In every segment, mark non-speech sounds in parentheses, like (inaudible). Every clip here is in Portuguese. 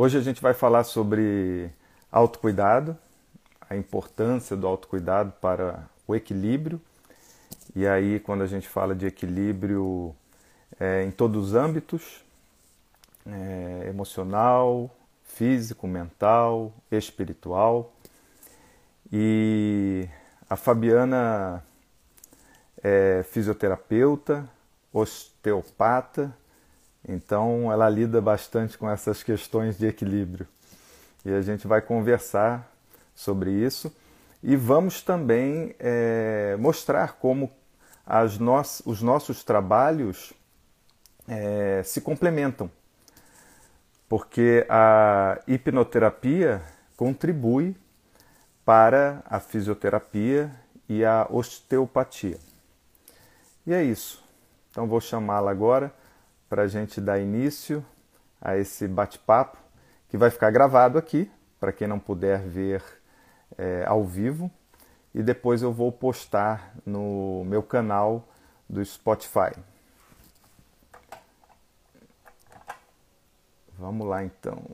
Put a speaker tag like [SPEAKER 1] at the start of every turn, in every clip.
[SPEAKER 1] Hoje a gente vai falar sobre autocuidado, a importância do autocuidado para o equilíbrio. E aí, quando a gente fala de equilíbrio é, em todos os âmbitos, é, emocional, físico, mental, espiritual. E a Fabiana é fisioterapeuta, osteopata, então ela lida bastante com essas questões de equilíbrio. E a gente vai conversar sobre isso e vamos também é, mostrar como no os nossos trabalhos é, se complementam. Porque a hipnoterapia contribui para a fisioterapia e a osteopatia. E é isso. Então vou chamá-la agora para a gente dar início a esse bate-papo que vai ficar gravado aqui, para quem não puder ver é, ao vivo, e depois eu vou postar no meu canal do Spotify. Vamos lá então.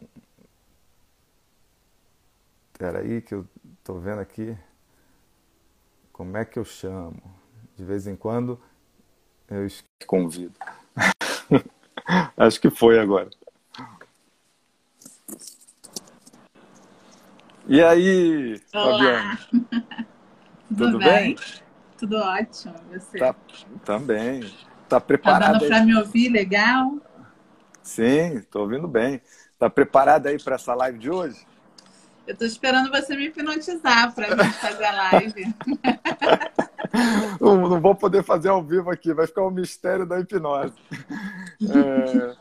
[SPEAKER 1] Espera aí que eu estou vendo aqui. Como é que eu chamo? De vez em quando eu convido. (laughs) Acho que foi agora. E aí,
[SPEAKER 2] Olá. Fabiana? (laughs) Tudo, Tudo bem? bem? Tudo ótimo. Você?
[SPEAKER 1] Tá, também. Tá preparada? Tá
[SPEAKER 2] dando para me ouvir legal?
[SPEAKER 1] Sim, estou ouvindo bem. Tá preparada aí para essa live de hoje?
[SPEAKER 2] Eu estou esperando você me hipnotizar para gente fazer a live. (laughs)
[SPEAKER 1] não, não, vou poder fazer ao vivo aqui, vai ficar o um mistério da hipnose. É,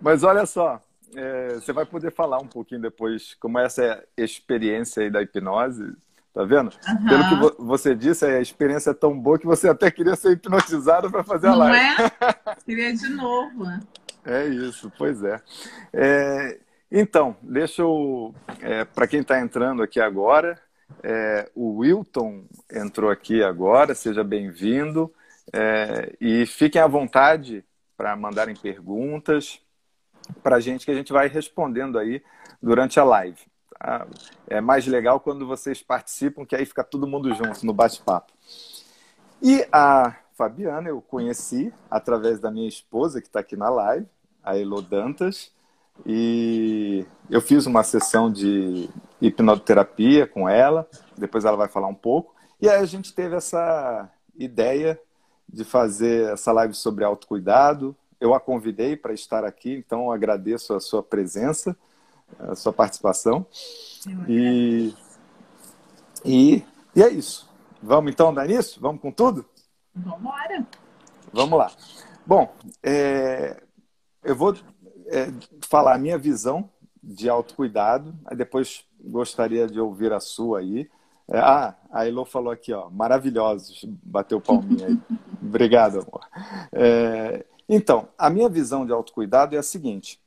[SPEAKER 1] mas olha só, é, você vai poder falar um pouquinho depois como é essa experiência aí da hipnose. Tá vendo? Uhum. Pelo que vo você disse, a experiência é tão boa que você até queria ser hipnotizado para fazer
[SPEAKER 2] não
[SPEAKER 1] a live.
[SPEAKER 2] Não é? Queria de novo.
[SPEAKER 1] É isso, pois é. é então, deixa eu. É, para quem está entrando aqui agora, é, o Wilton entrou aqui agora, seja bem-vindo. É, e fiquem à vontade para mandarem perguntas para a gente que a gente vai respondendo aí durante a live. Tá? É mais legal quando vocês participam, que aí fica todo mundo junto no bate-papo. E a Fabiana eu conheci através da minha esposa, que está aqui na live, a Elo Dantas. E eu fiz uma sessão de hipnoterapia com ela, depois ela vai falar um pouco. E aí a gente teve essa ideia de fazer essa live sobre autocuidado. Eu a convidei para estar aqui, então agradeço a sua presença, a sua participação. E, e, e é isso. Vamos então dar nisso? Vamos com tudo?
[SPEAKER 2] Vamos embora.
[SPEAKER 1] Vamos lá. Bom, é, eu vou é, falar a minha visão de autocuidado, aí depois gostaria de ouvir a sua aí. É, ah, a Elo falou aqui, ó, maravilhosos, bateu palminha aí. (laughs) Obrigado, amor. É, então, a minha visão de autocuidado é a seguinte: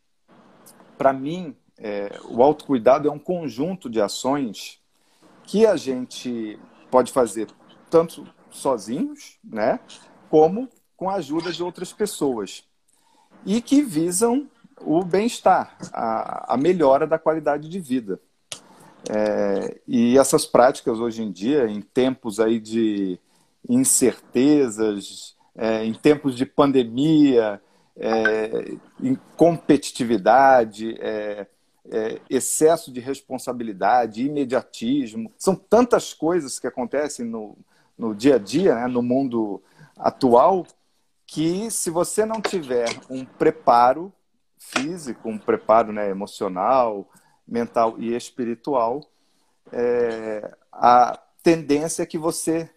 [SPEAKER 1] para mim, é, o autocuidado é um conjunto de ações que a gente pode fazer tanto sozinhos, né, como com a ajuda de outras pessoas e que visam o bem-estar, a, a, melhora da qualidade de vida. É, e essas práticas hoje em dia, em tempos aí de incertezas, é, em tempos de pandemia, é, em competitividade, é, é, excesso de responsabilidade, imediatismo, são tantas coisas que acontecem no, no dia a dia, né, no mundo atual, que se você não tiver um preparo físico, um preparo né, emocional, mental e espiritual, é, a tendência é que você,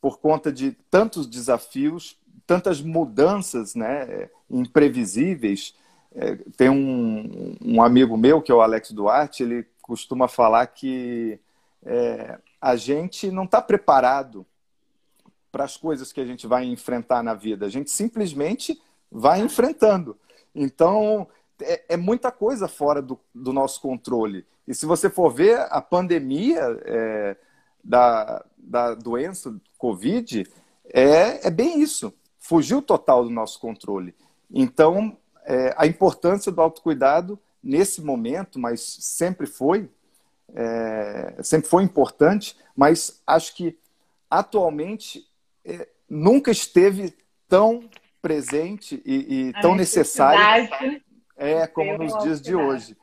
[SPEAKER 1] por conta de tantos desafios, tantas mudanças né, imprevisíveis, é, tem um, um, amigo meu, que é o Alex Duarte, ele costuma falar que é, a gente não está preparado para as coisas que a gente vai enfrentar na vida, a gente simplesmente vai enfrentando. Então, é, é muita coisa fora do, do, nosso controle. E se você for ver, a pandemia é, da, da doença Covid é, é bem isso. Fugiu total do nosso controle. Então, é, a importância do autocuidado nesse momento, mas sempre foi, é, sempre foi importante, mas acho que atualmente é, nunca esteve tão presente e, e tão necessário é, como nos dias de hoje.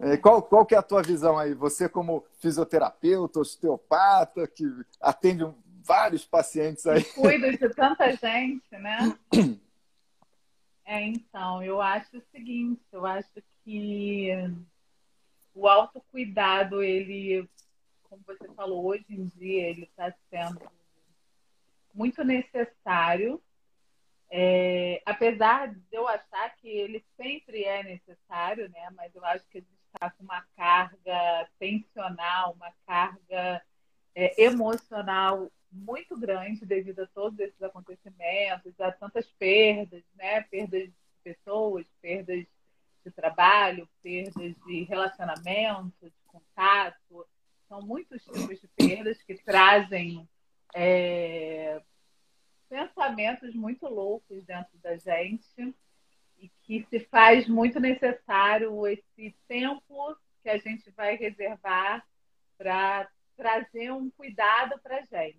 [SPEAKER 1] É, qual, qual que é a tua visão aí? Você como fisioterapeuta, osteopata, que atende vários pacientes aí.
[SPEAKER 2] Cuida de tanta gente, né? (clears throat) É, então, eu acho o seguinte, eu acho que o autocuidado, ele, como você falou, hoje em dia, ele está sendo muito necessário. É, apesar de eu achar que ele sempre é necessário, né? Mas eu acho que gente está com uma carga tensional, uma carga é, emocional muito grande devido a todos esses acontecimentos, a tantas perdas, né? Perdas de pessoas, perdas de trabalho, perdas de relacionamento, de contato. São muitos tipos de perdas que trazem é, pensamentos muito loucos dentro da gente e que se faz muito necessário esse tempo que a gente vai reservar para trazer um cuidado para a gente.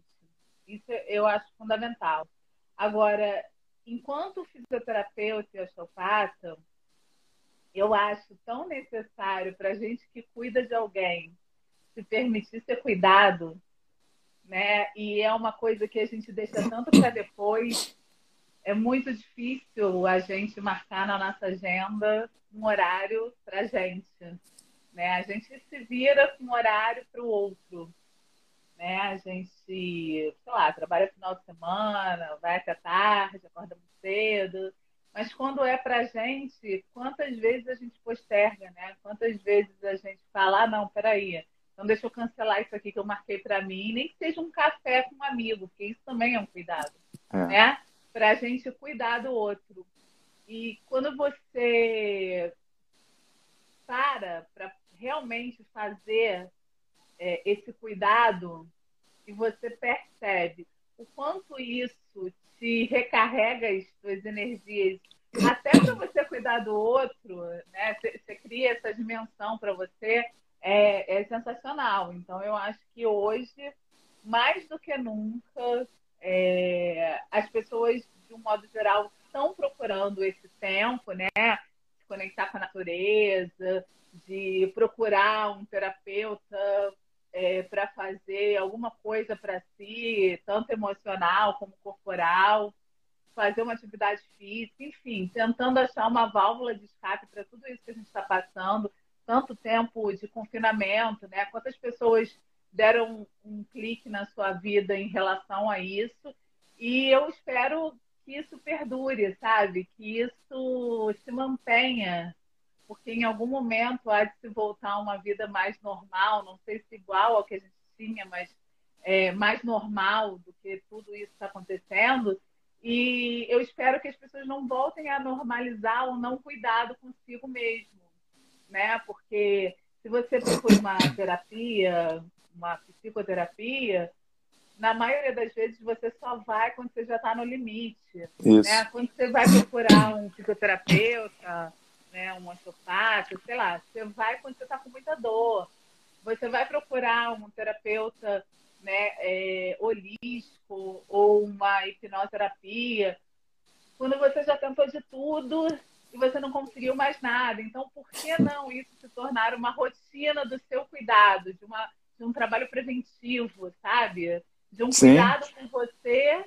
[SPEAKER 2] Isso eu acho fundamental. Agora, enquanto fisioterapeuta e osteopata, eu acho tão necessário para a gente que cuida de alguém se permitir ser cuidado, né? E é uma coisa que a gente deixa tanto para depois. É muito difícil a gente marcar na nossa agenda um horário para gente, né? A gente se vira com um horário para o outro né? A gente, sei lá, trabalha final de semana, vai até tarde, acorda muito cedo. Mas quando é pra gente, quantas vezes a gente posterga, né? Quantas vezes a gente fala, ah, não, peraí, então deixa eu cancelar isso aqui que eu marquei para mim, nem que seja um café com um amigo, porque isso também é um cuidado, é. né? Pra gente cuidar do outro. E quando você para para realmente fazer é, esse cuidado e você percebe o quanto isso te recarrega as suas energias, até para você cuidar do outro, né? Você, você cria essa dimensão para você, é, é, sensacional. Então, eu acho que hoje, mais do que nunca, é, as pessoas, de um modo geral, estão procurando esse tempo, né? Se conectar com a natureza, de procurar um terapeuta é, para fazer alguma coisa para si, tanto emocional como corporal, fazer uma atividade física, enfim, tentando achar uma válvula de escape para tudo isso que a gente está passando, tanto tempo de confinamento, né? Quantas pessoas deram um clique na sua vida em relação a isso? E eu espero que isso perdure, sabe? Que isso se mantenha porque em algum momento há de se voltar a uma vida mais normal, não sei se igual ao que a gente tinha, mas é, mais normal do que tudo isso está acontecendo. E eu espero que as pessoas não voltem a normalizar o não cuidado consigo mesmo, né? Porque se você procura uma terapia, uma psicoterapia, na maioria das vezes você só vai quando você já está no limite. Né? Quando você vai procurar um psicoterapeuta, né, um osteopata, sei lá, você vai quando você está com muita dor. Você vai procurar um terapeuta né, é, holístico ou uma hipnoterapia quando você já tentou de tudo e você não conseguiu mais nada. Então, por que não isso se tornar uma rotina do seu cuidado, de, uma, de um trabalho preventivo, sabe? De um Sim. cuidado com você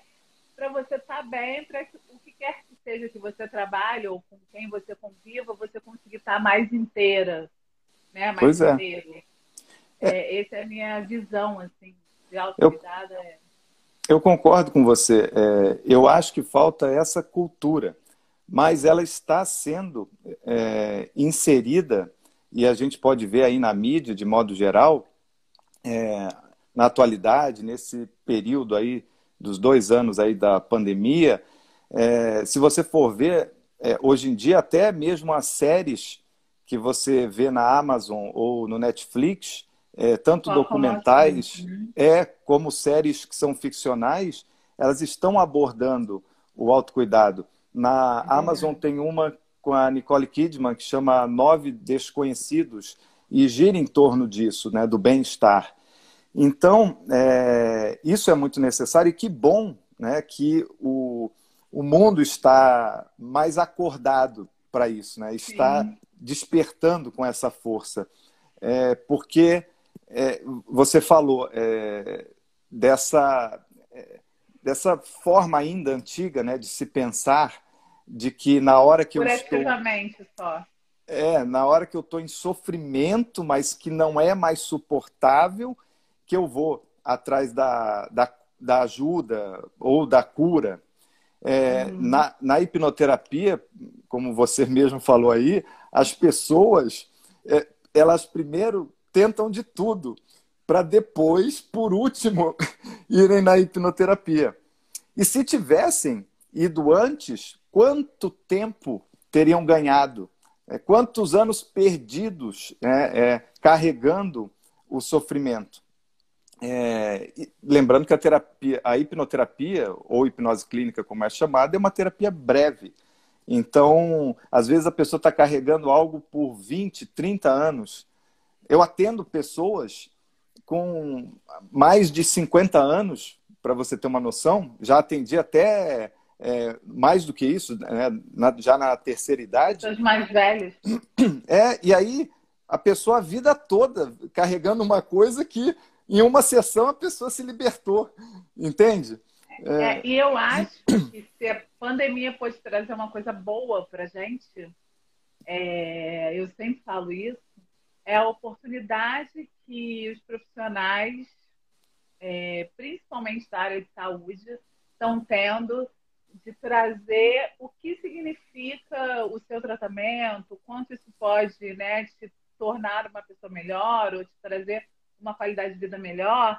[SPEAKER 2] para você estar tá bem, para o que quer que seja que você trabalhe ou com quem você conviva, você conseguir estar tá mais inteira, né? Mais
[SPEAKER 1] pois é. inteiro.
[SPEAKER 2] É. é. essa é a minha visão, assim, de autoridade. Eu, é...
[SPEAKER 1] eu concordo com você. É, eu acho que falta essa cultura, mas ela está sendo é, inserida, e a gente pode ver aí na mídia, de modo geral, é, na atualidade, nesse período aí dos dois anos aí da pandemia, é, se você for ver, é, hoje em dia, até mesmo as séries que você vê na Amazon ou no Netflix, é, tanto documentais né? é como séries que são ficcionais, elas estão abordando o autocuidado. Na Amazon tem uma com a Nicole Kidman que chama Nove Desconhecidos e gira em torno disso, né, do bem-estar. Então, é, isso é muito necessário e que bom né, que o, o mundo está mais acordado para isso, né, está Sim. despertando com essa força. É, porque é, você falou é, dessa, é, dessa forma ainda antiga né, de se pensar de que na hora que eu estou...
[SPEAKER 2] só.
[SPEAKER 1] É, na hora que eu estou em sofrimento, mas que não é mais suportável, que eu vou atrás da, da, da ajuda ou da cura. É, uhum. na, na hipnoterapia, como você mesmo falou aí, as pessoas, é, elas primeiro tentam de tudo, para depois, por último, (laughs) irem na hipnoterapia. E se tivessem ido antes, quanto tempo teriam ganhado? É, quantos anos perdidos é, é, carregando o sofrimento? É, lembrando que a terapia, a hipnoterapia, ou hipnose clínica, como é chamada, é uma terapia breve. Então, às vezes a pessoa está carregando algo por 20, 30 anos. Eu atendo pessoas com mais de 50 anos, para você ter uma noção, já atendi até é, mais do que isso, né, na, já na terceira idade.
[SPEAKER 2] Os mais velhos. (clears throat)
[SPEAKER 1] É, e aí a pessoa a vida toda carregando uma coisa que em uma sessão a pessoa se libertou, entende?
[SPEAKER 2] É... É, e eu acho que se a pandemia pode trazer uma coisa boa para a gente, é, eu sempre falo isso, é a oportunidade que os profissionais, é, principalmente da área de saúde, estão tendo de trazer o que significa o seu tratamento, quanto isso pode né, te tornar uma pessoa melhor ou te trazer uma qualidade de vida melhor,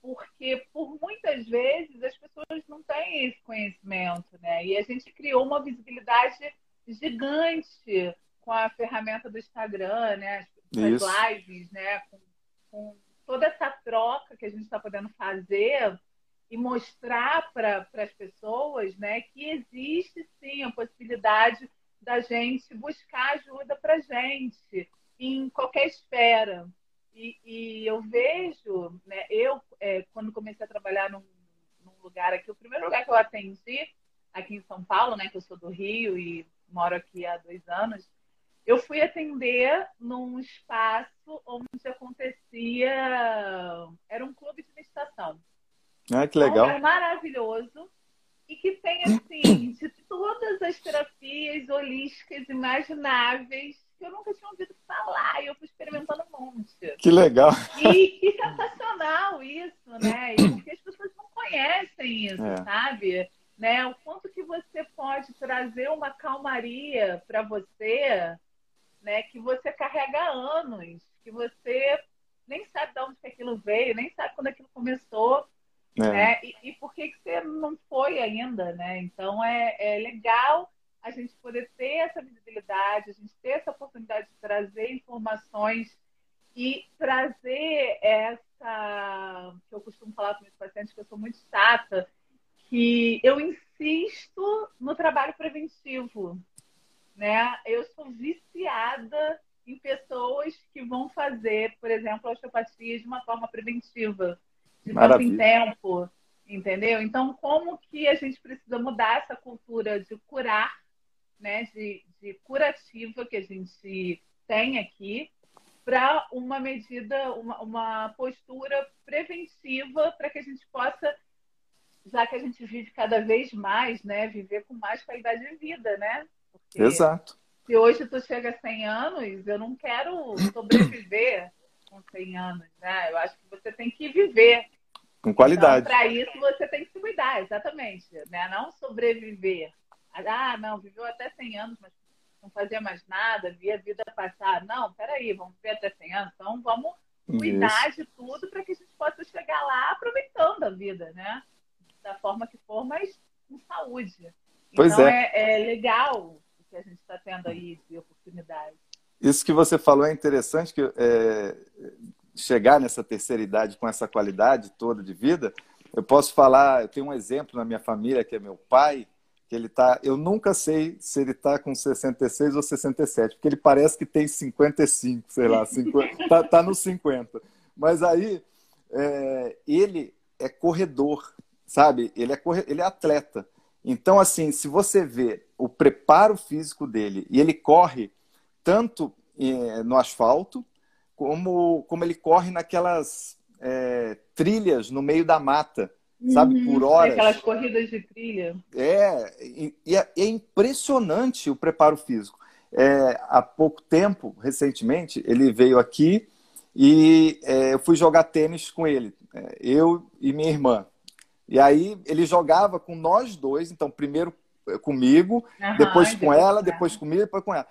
[SPEAKER 2] porque por muitas vezes as pessoas não têm esse conhecimento, né? E a gente criou uma visibilidade gigante com a ferramenta do Instagram, né? As lives, né? Com, com toda essa troca que a gente está podendo fazer e mostrar para as pessoas, né, que existe sim a possibilidade da gente buscar ajuda para gente em qualquer esfera, e, e eu vejo, né, eu, é, quando comecei a trabalhar num, num, lugar aqui, o primeiro lugar que eu atendi, aqui em São Paulo, né, que eu sou do Rio e moro aqui há dois anos, eu fui atender num espaço onde acontecia. Era um clube de meditação.
[SPEAKER 1] Ah, que legal.
[SPEAKER 2] Então, é maravilhoso. E que tem, assim, (clears throat) de todas as terapias holísticas imagináveis que eu nunca tinha ouvido falar e eu fui experimentando um monte.
[SPEAKER 1] Que legal.
[SPEAKER 2] E que sensacional isso, né? E porque as pessoas não conhecem isso, é. sabe? Né? O quanto que você pode trazer uma calmaria para você, né? Que você carrega há anos, que você nem sabe de onde que aquilo veio, nem sabe quando aquilo começou. É. Né? E, e por que, que você não foi ainda, né? Então é, é legal a gente poder ter essa visibilidade, a gente ter essa oportunidade de trazer informações e trazer essa que eu costumo falar com meus pacientes que eu sou muito chata, que eu insisto no trabalho preventivo, né? Eu sou viciada em pessoas que vão fazer, por exemplo, a osteopatia de uma forma preventiva, de tempo em tempo, entendeu? Então, como que a gente precisa mudar essa cultura de curar né, de, de curativa que a gente tem aqui para uma medida, uma, uma postura preventiva para que a gente possa, já que a gente vive cada vez mais, né, viver com mais qualidade de vida, né?
[SPEAKER 1] Porque Exato.
[SPEAKER 2] Se hoje tu chega a 100 anos, eu não quero sobreviver (clears throat) com 100 anos, né? Eu acho que você tem que viver.
[SPEAKER 1] Com qualidade.
[SPEAKER 2] Então, para isso você tem que se cuidar, exatamente, né? Não sobreviver. Ah, não, viveu até 100 anos, mas não fazia mais nada, via a vida passar. Não, peraí, vamos viver até 100 anos, então vamos cuidar Isso. de tudo para que a gente possa chegar lá aproveitando a vida, né? Da forma que for, mas com saúde.
[SPEAKER 1] Pois
[SPEAKER 2] então
[SPEAKER 1] é.
[SPEAKER 2] é, é legal que a gente está tendo aí de oportunidade.
[SPEAKER 1] Isso que você falou é interessante, que é, chegar nessa terceira idade com essa qualidade toda de vida. Eu posso falar, eu tenho um exemplo na minha família, que é meu pai, que ele tá, eu nunca sei se ele está com 66 ou 67, porque ele parece que tem 55, sei lá, 50, (laughs) tá, tá nos 50. Mas aí é, ele é corredor, sabe? Ele é, corre... ele é atleta. Então, assim, se você vê o preparo físico dele e ele corre tanto é, no asfalto, como, como ele corre naquelas é, trilhas no meio da mata, sabe,
[SPEAKER 2] uhum,
[SPEAKER 1] por horas.
[SPEAKER 2] Aquelas corridas de trilha.
[SPEAKER 1] É, e, e é, é, impressionante o preparo físico. É, há pouco tempo, recentemente, ele veio aqui e é, eu fui jogar tênis com ele, é, eu e minha irmã. E aí ele jogava com nós dois, então primeiro comigo, uhum, depois com ela, depois comigo, depois com ela.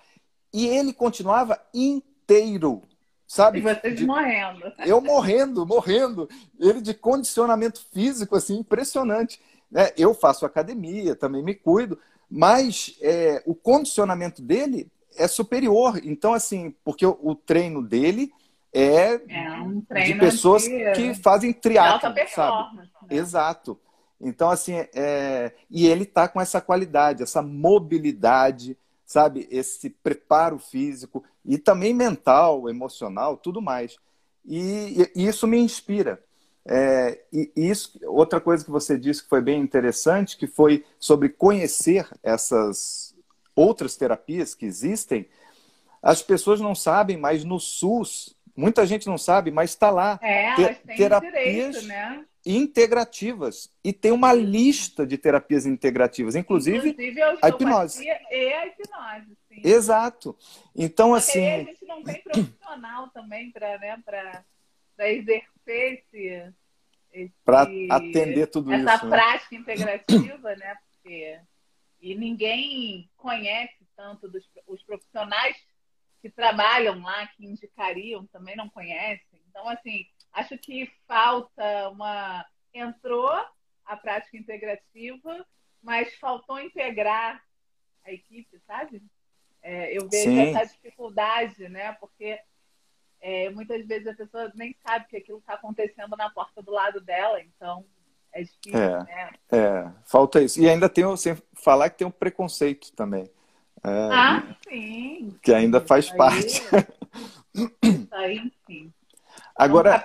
[SPEAKER 1] E ele continuava inteiro, sabe?
[SPEAKER 2] E vocês de... morrendo.
[SPEAKER 1] Eu morrendo, morrendo. Ele de condicionamento físico, assim, impressionante. Né? Eu faço academia, também me cuido, mas é, o condicionamento dele é superior. Então, assim, porque o, o treino dele é,
[SPEAKER 2] é um de
[SPEAKER 1] pessoas de... que fazem triatlo, sabe?
[SPEAKER 2] Né?
[SPEAKER 1] Exato. Então, assim, é... e ele está com essa qualidade, essa mobilidade, sabe? Esse preparo físico e também mental, emocional, tudo mais. E, e isso me inspira. É, e isso, outra coisa que você disse que foi bem interessante, que foi sobre conhecer essas outras terapias que existem. As pessoas não sabem, mas no SUS, muita gente não sabe, mas está lá.
[SPEAKER 2] É, elas têm terapias direito, né?
[SPEAKER 1] integrativas. E tem uma lista de terapias integrativas, inclusive,
[SPEAKER 2] inclusive a,
[SPEAKER 1] a hipnose.
[SPEAKER 2] E a hipnose, sim.
[SPEAKER 1] Exato. Então,
[SPEAKER 2] Porque
[SPEAKER 1] assim.
[SPEAKER 2] a gente não tem profissional também para né, exercer esse. esse
[SPEAKER 1] para atender tudo
[SPEAKER 2] essa
[SPEAKER 1] isso.
[SPEAKER 2] Essa né? prática né? integrativa, né? Porque, e ninguém conhece tanto dos os profissionais que trabalham lá, que indicariam, também não conhecem. Então, assim, Acho que falta uma. Entrou a prática integrativa, mas faltou integrar a equipe, sabe? É, eu vejo Sim. essa dificuldade, né? Porque é, muitas vezes a pessoa nem sabe que aquilo está acontecendo na porta do lado dela, então é difícil,
[SPEAKER 1] é,
[SPEAKER 2] né?
[SPEAKER 1] É, falta isso. E ainda tem, sem falar que tem um preconceito também. É,
[SPEAKER 2] ah, sim.
[SPEAKER 1] Que ainda faz
[SPEAKER 2] isso
[SPEAKER 1] parte.
[SPEAKER 2] Aí, (laughs) aí, sim.
[SPEAKER 1] Agora,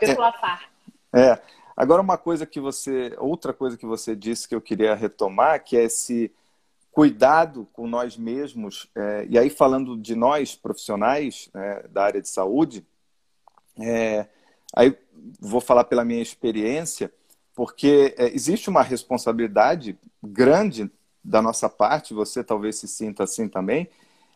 [SPEAKER 2] é.
[SPEAKER 1] É. Agora, uma coisa que você. Outra coisa que você disse que eu queria retomar, que é esse cuidado com nós mesmos, é, e aí falando de nós, profissionais né, da área de saúde, é, aí vou falar pela minha experiência, porque é, existe uma responsabilidade grande da nossa parte, você talvez se sinta assim também,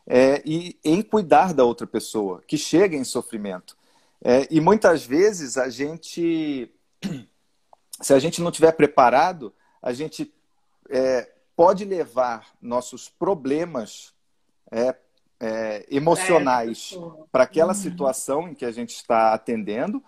[SPEAKER 1] é, e em cuidar da outra pessoa que chega em sofrimento. É, e muitas vezes a gente, (clears throat) se a gente não tiver preparado, a gente é, pode levar nossos problemas é, é emocionais para aquela uhum. situação em que a gente está atendendo,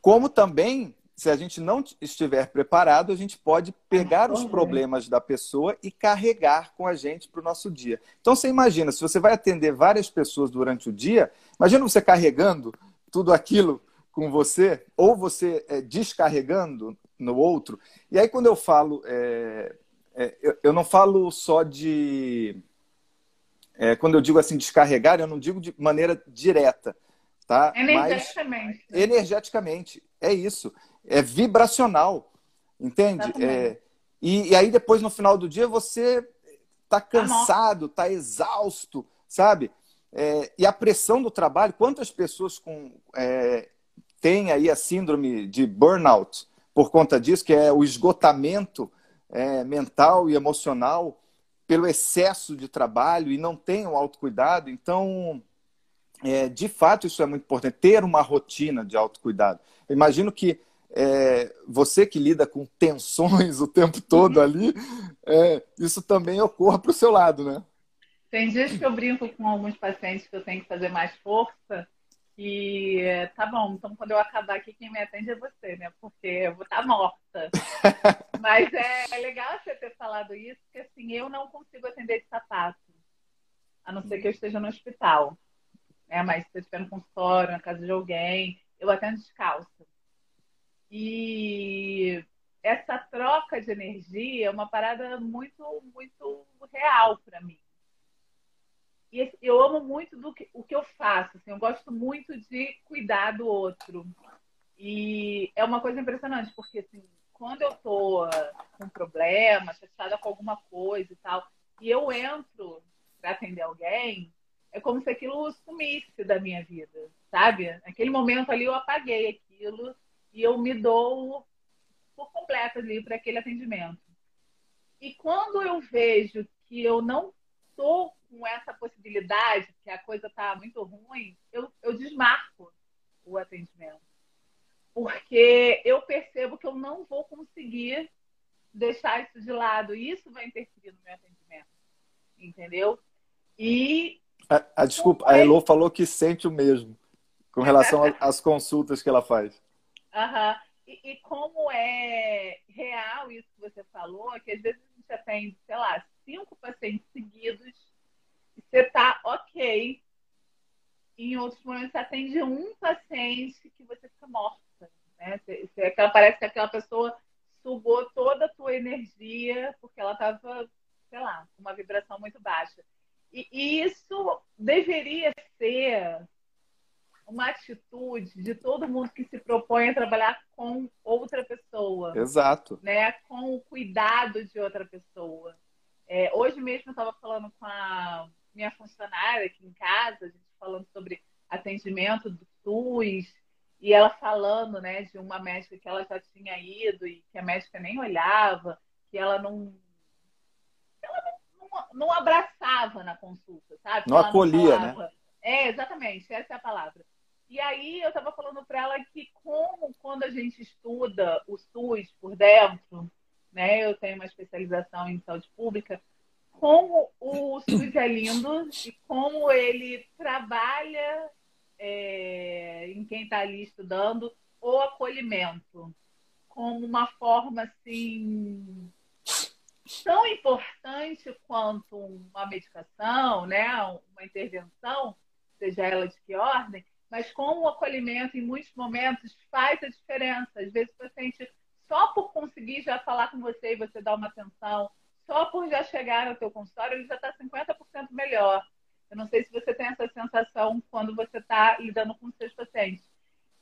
[SPEAKER 1] como também, se a gente não estiver preparado, a gente pode pegar os problemas da pessoa e carregar com a gente para o nosso dia. Então, você imagina, se você vai atender várias pessoas durante o dia, imagina você carregando tudo aquilo com você, ou você é, descarregando no outro. E aí, quando eu falo, é, é, eu, eu, não falo só de. É, quando eu digo assim, descarregar, eu não digo de maneira direta. Tá?
[SPEAKER 2] Energeticamente.
[SPEAKER 1] Mas, energeticamente. É isso. É vibracional. Entende? É, e, e, aí, depois, no final do dia, você está cansado, está exausto, sabe? É, e a pressão do trabalho, quantas pessoas com, é, têm aí a síndrome de burnout por conta disso, que é o esgotamento é, mental e emocional pelo excesso de trabalho e não tem o autocuidado. Então, é, de fato, isso é muito importante, ter uma rotina de autocuidado. Eu imagino que é, você que lida com tensões (laughs) o tempo todo ali, é, isso também ocorra para o seu lado, né?
[SPEAKER 2] Tem dias que eu brinco com alguns pacientes que eu tenho que fazer mais força e tá bom, então quando eu acabar aqui, quem me atende é você, né? Porque eu vou estar tá morta. (laughs) Mas é, é, legal você ter falado isso, porque assim, eu não consigo atender de sapato, a não ser que eu esteja no hospital. Né? Mas se eu estiver no consultório, na casa de alguém, eu atendo descalça. E essa troca de energia é uma parada muito, muito real para mim. E eu amo muito do que, o que eu faço. Assim, eu gosto muito de cuidar do outro. E é uma coisa impressionante, porque assim, quando eu tô com problema, chateada com alguma coisa e tal, e eu entro para atender alguém, é como se aquilo sumisse da minha vida, sabe? Naquele momento ali eu apaguei aquilo e eu me dou por completo ali para aquele atendimento. E quando eu vejo que eu não estou com essa possibilidade, que a coisa está muito ruim, eu, eu desmarco o atendimento. Porque eu percebo que eu não vou conseguir deixar isso de lado. E isso vai interferir no meu atendimento. Entendeu? E.
[SPEAKER 1] A, a desculpa, a Elo falou que sente o mesmo com relação às consultas que ela faz.
[SPEAKER 2] Aham. E, e, como é real isso que você falou, que às vezes a gente atende, sei lá, cinco pacientes seguidos e você está ok. Em outros momentos você atende um paciente que você fica morta. Né? Você, você, parece que aquela pessoa sugou toda a tua energia porque ela estava, sei lá, com uma vibração muito baixa. E, e isso deveria ser uma atitude de todo mundo que se propõe a trabalhar com outra pessoa.
[SPEAKER 1] Exato.
[SPEAKER 2] Né? Com o cuidado de outra pessoa. É, hoje mesmo eu estava falando com a minha funcionária aqui em casa, a gente falando sobre atendimento do SUS, e ela falando né, de uma médica que ela já tinha ido e que a médica nem olhava, que ela não. Ela não, não, não abraçava na consulta, sabe?
[SPEAKER 1] Não acolhia, não né?
[SPEAKER 2] É, exatamente, essa é a palavra. E aí eu estava falando para ela que como quando a gente estuda o SUS por dentro, né? Eu tenho uma especialização em saúde pública, como o SUS é lindo e como ele trabalha é, em quem está ali estudando o acolhimento como uma forma assim tão importante quanto uma medicação, né, uma intervenção, seja ela de que ordem, mas como o acolhimento, em muitos momentos, faz a diferença. Às vezes o paciente, só por conseguir já falar com você e você dar uma atenção, só por já chegar no teu consultório, ele já está 50% melhor. Eu não sei se você tem essa sensação quando você está lidando com seus pacientes.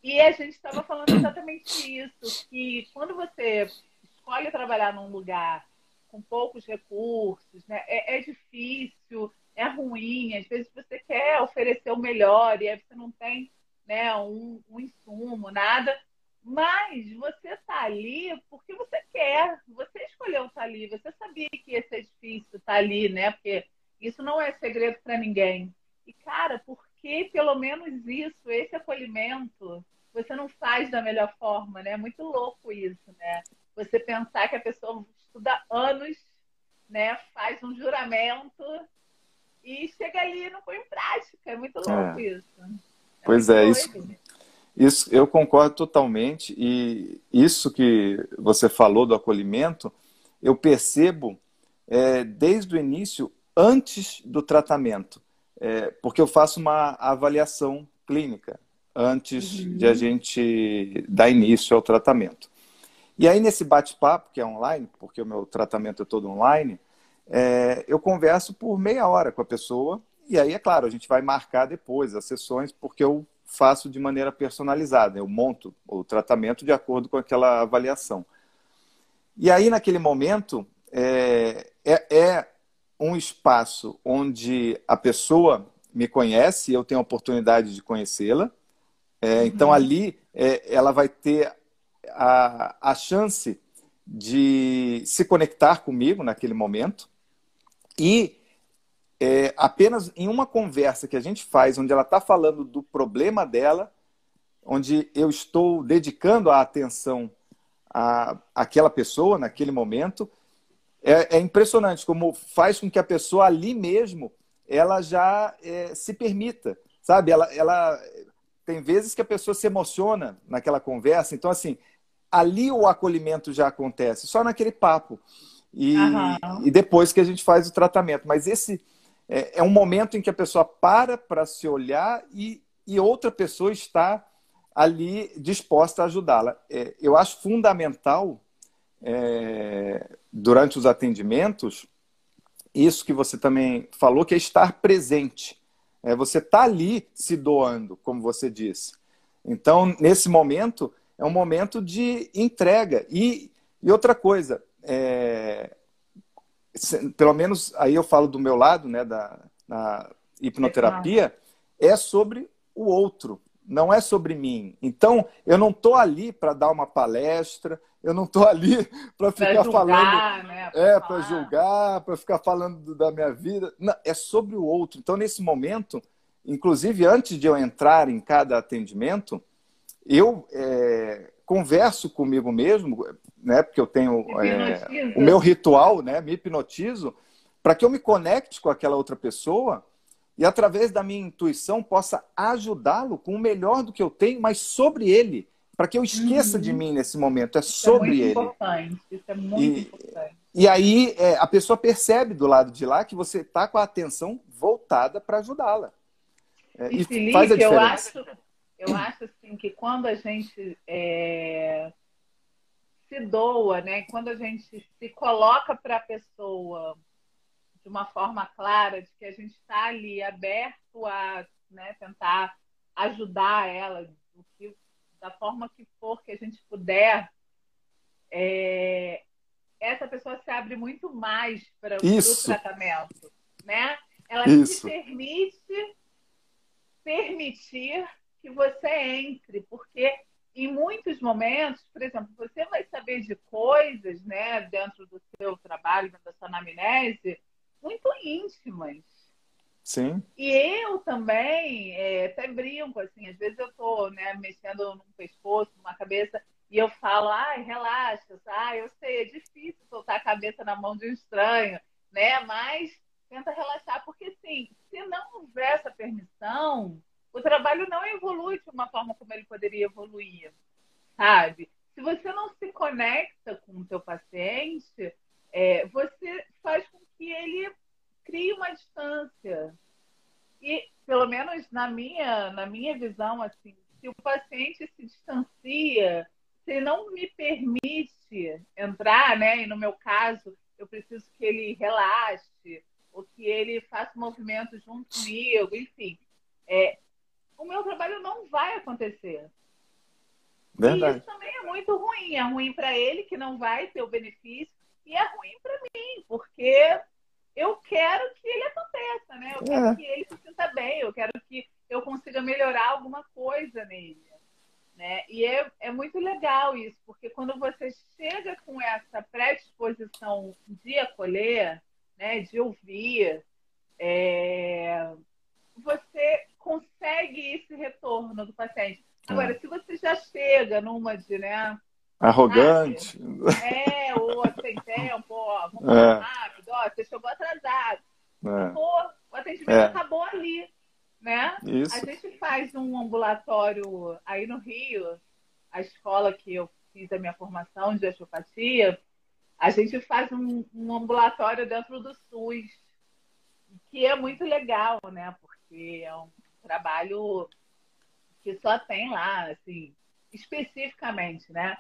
[SPEAKER 2] E a gente estava falando exatamente isso, que quando você escolhe trabalhar num lugar com poucos recursos, né, é, é difícil, é ruim, às vezes você quer oferecer o melhor e aí você não tem né, um, um insumo, nada. Mas você está ali porque você quer, você escolheu estar tá ali, você sabia que ia ser difícil estar tá ali, né? Porque isso não é segredo para ninguém. E, cara, por que pelo menos isso, esse acolhimento, você não faz da melhor forma, né? É muito louco isso, né? Você pensar que a pessoa estuda anos, né? Faz um juramento e chega ali e não põe em prática. É muito louco é. isso. É
[SPEAKER 1] pois é, isso, isso eu concordo totalmente. E isso que você falou do acolhimento, eu percebo é, desde o início, antes do tratamento. É, porque eu faço uma avaliação clínica antes uhum. de a gente dar início ao tratamento. E aí, nesse bate-papo, que é online, porque o meu tratamento é todo online, é, eu converso por meia hora com a pessoa, e aí, é claro, a gente vai marcar depois as sessões, porque eu faço de maneira personalizada, eu monto o tratamento de acordo com aquela avaliação. E aí, naquele momento, é, é, é um espaço onde a pessoa me conhece, eu tenho a oportunidade de conhecê-la. É, uhum. Então, ali, é, ela vai ter a, a chance de se conectar comigo naquele momento. E é, apenas em uma conversa que a gente faz, onde ela está falando do problema dela, onde eu estou dedicando a atenção à, àquela pessoa naquele momento, é, é, impressionante como faz com que a pessoa ali mesmo ela já é, se permita, sabe? Ela, ela tem vezes que a pessoa se emociona naquela conversa, então assim ali o acolhimento já acontece, só naquele papo. E, e depois que a gente faz o tratamento. Mas esse é, é um momento em que a pessoa para para se olhar e, e outra pessoa está ali disposta a ajudá-la. É, eu acho fundamental é, durante os atendimentos, isso que você também falou, que é estar presente. É, você está ali se doando, como você disse. Então, nesse momento, é um momento de entrega. E, e outra coisa, é, pelo menos aí eu falo do meu lado, né, da, da hipnoterapia, é sobre o outro, não é sobre mim. Então, eu não estou ali para dar uma palestra, eu não estou (laughs) ali para ficar julgar, falando. Né? Pra é, para julgar, para ficar falando da minha vida. Não, é sobre o outro. Então, nesse momento, inclusive antes de eu entrar em cada atendimento, eu é, converso comigo mesmo, né? Porque eu tenho é, o meu ritual, né? Me hipnotizo para que eu me conecte com aquela outra pessoa e através da minha intuição possa ajudá-lo com o melhor do que eu tenho, mas sobre ele, para que eu esqueça uhum. de mim nesse momento. É sobre
[SPEAKER 2] isso
[SPEAKER 1] é
[SPEAKER 2] muito ele. Importante. Isso é muito e, importante.
[SPEAKER 1] E aí é, a pessoa percebe do lado de lá que você está com a atenção voltada para ajudá-la.
[SPEAKER 2] É, e, e Felipe, faz a diferença. Eu acho, eu acho assim que quando a gente é, se doa, né? Quando a gente se coloca para a pessoa de uma forma clara de que a gente está ali aberto a né, tentar ajudar ela que, da forma que for que a gente puder, é, essa pessoa se abre muito mais para o tratamento, né? Ela Isso. te permite permitir que você entre, porque em muitos momentos, por exemplo, você vai saber de coisas, né, dentro do seu trabalho, dentro da sua anamnese, muito íntimas.
[SPEAKER 1] Sim.
[SPEAKER 2] E eu também é, até brinco, assim, às vezes eu tô né, mexendo num pescoço, numa cabeça, e eu falo, ai, relaxa, ah, eu sei, é difícil soltar a cabeça na mão de um estranho, né? Mas tenta relaxar, porque assim, se não houver essa permissão, o trabalho não evolui de uma forma como ele poderia evoluir, sabe? Se você não se conecta com o teu paciente, é, você faz com que ele crie uma distância. E, pelo menos na minha, na minha visão, assim, se o paciente se distancia, se não me permite entrar, né? E no meu caso, eu preciso que ele relaxe, ou que ele faça movimento junto comigo, enfim. É, o meu trabalho não vai acontecer. Verdade. E isso também é muito ruim. É ruim para ele, que não vai ter o benefício, e é ruim para mim, porque eu quero que ele aconteça, né? Eu quero é. que ele se sinta bem, eu quero que eu consiga melhorar alguma coisa nele. Né? E é, é muito legal isso, porque quando você chega com essa predisposição de acolher, né, de ouvir, é, você consegue esse retorno do paciente. Agora, é. se você já chega numa de, né,
[SPEAKER 1] Arrogante.
[SPEAKER 2] É, ou sem tempo, ó, vamos é. rápido, ó, você chegou atrasado. É. Acabou, o atendimento é. acabou ali. Né?
[SPEAKER 1] Isso.
[SPEAKER 2] A gente faz um ambulatório aí no Rio, a escola que eu fiz a minha formação de osteopatia, a gente faz um, um ambulatório dentro do SUS, que é muito legal, né? Porque é um trabalho que só tem lá, assim, especificamente, né?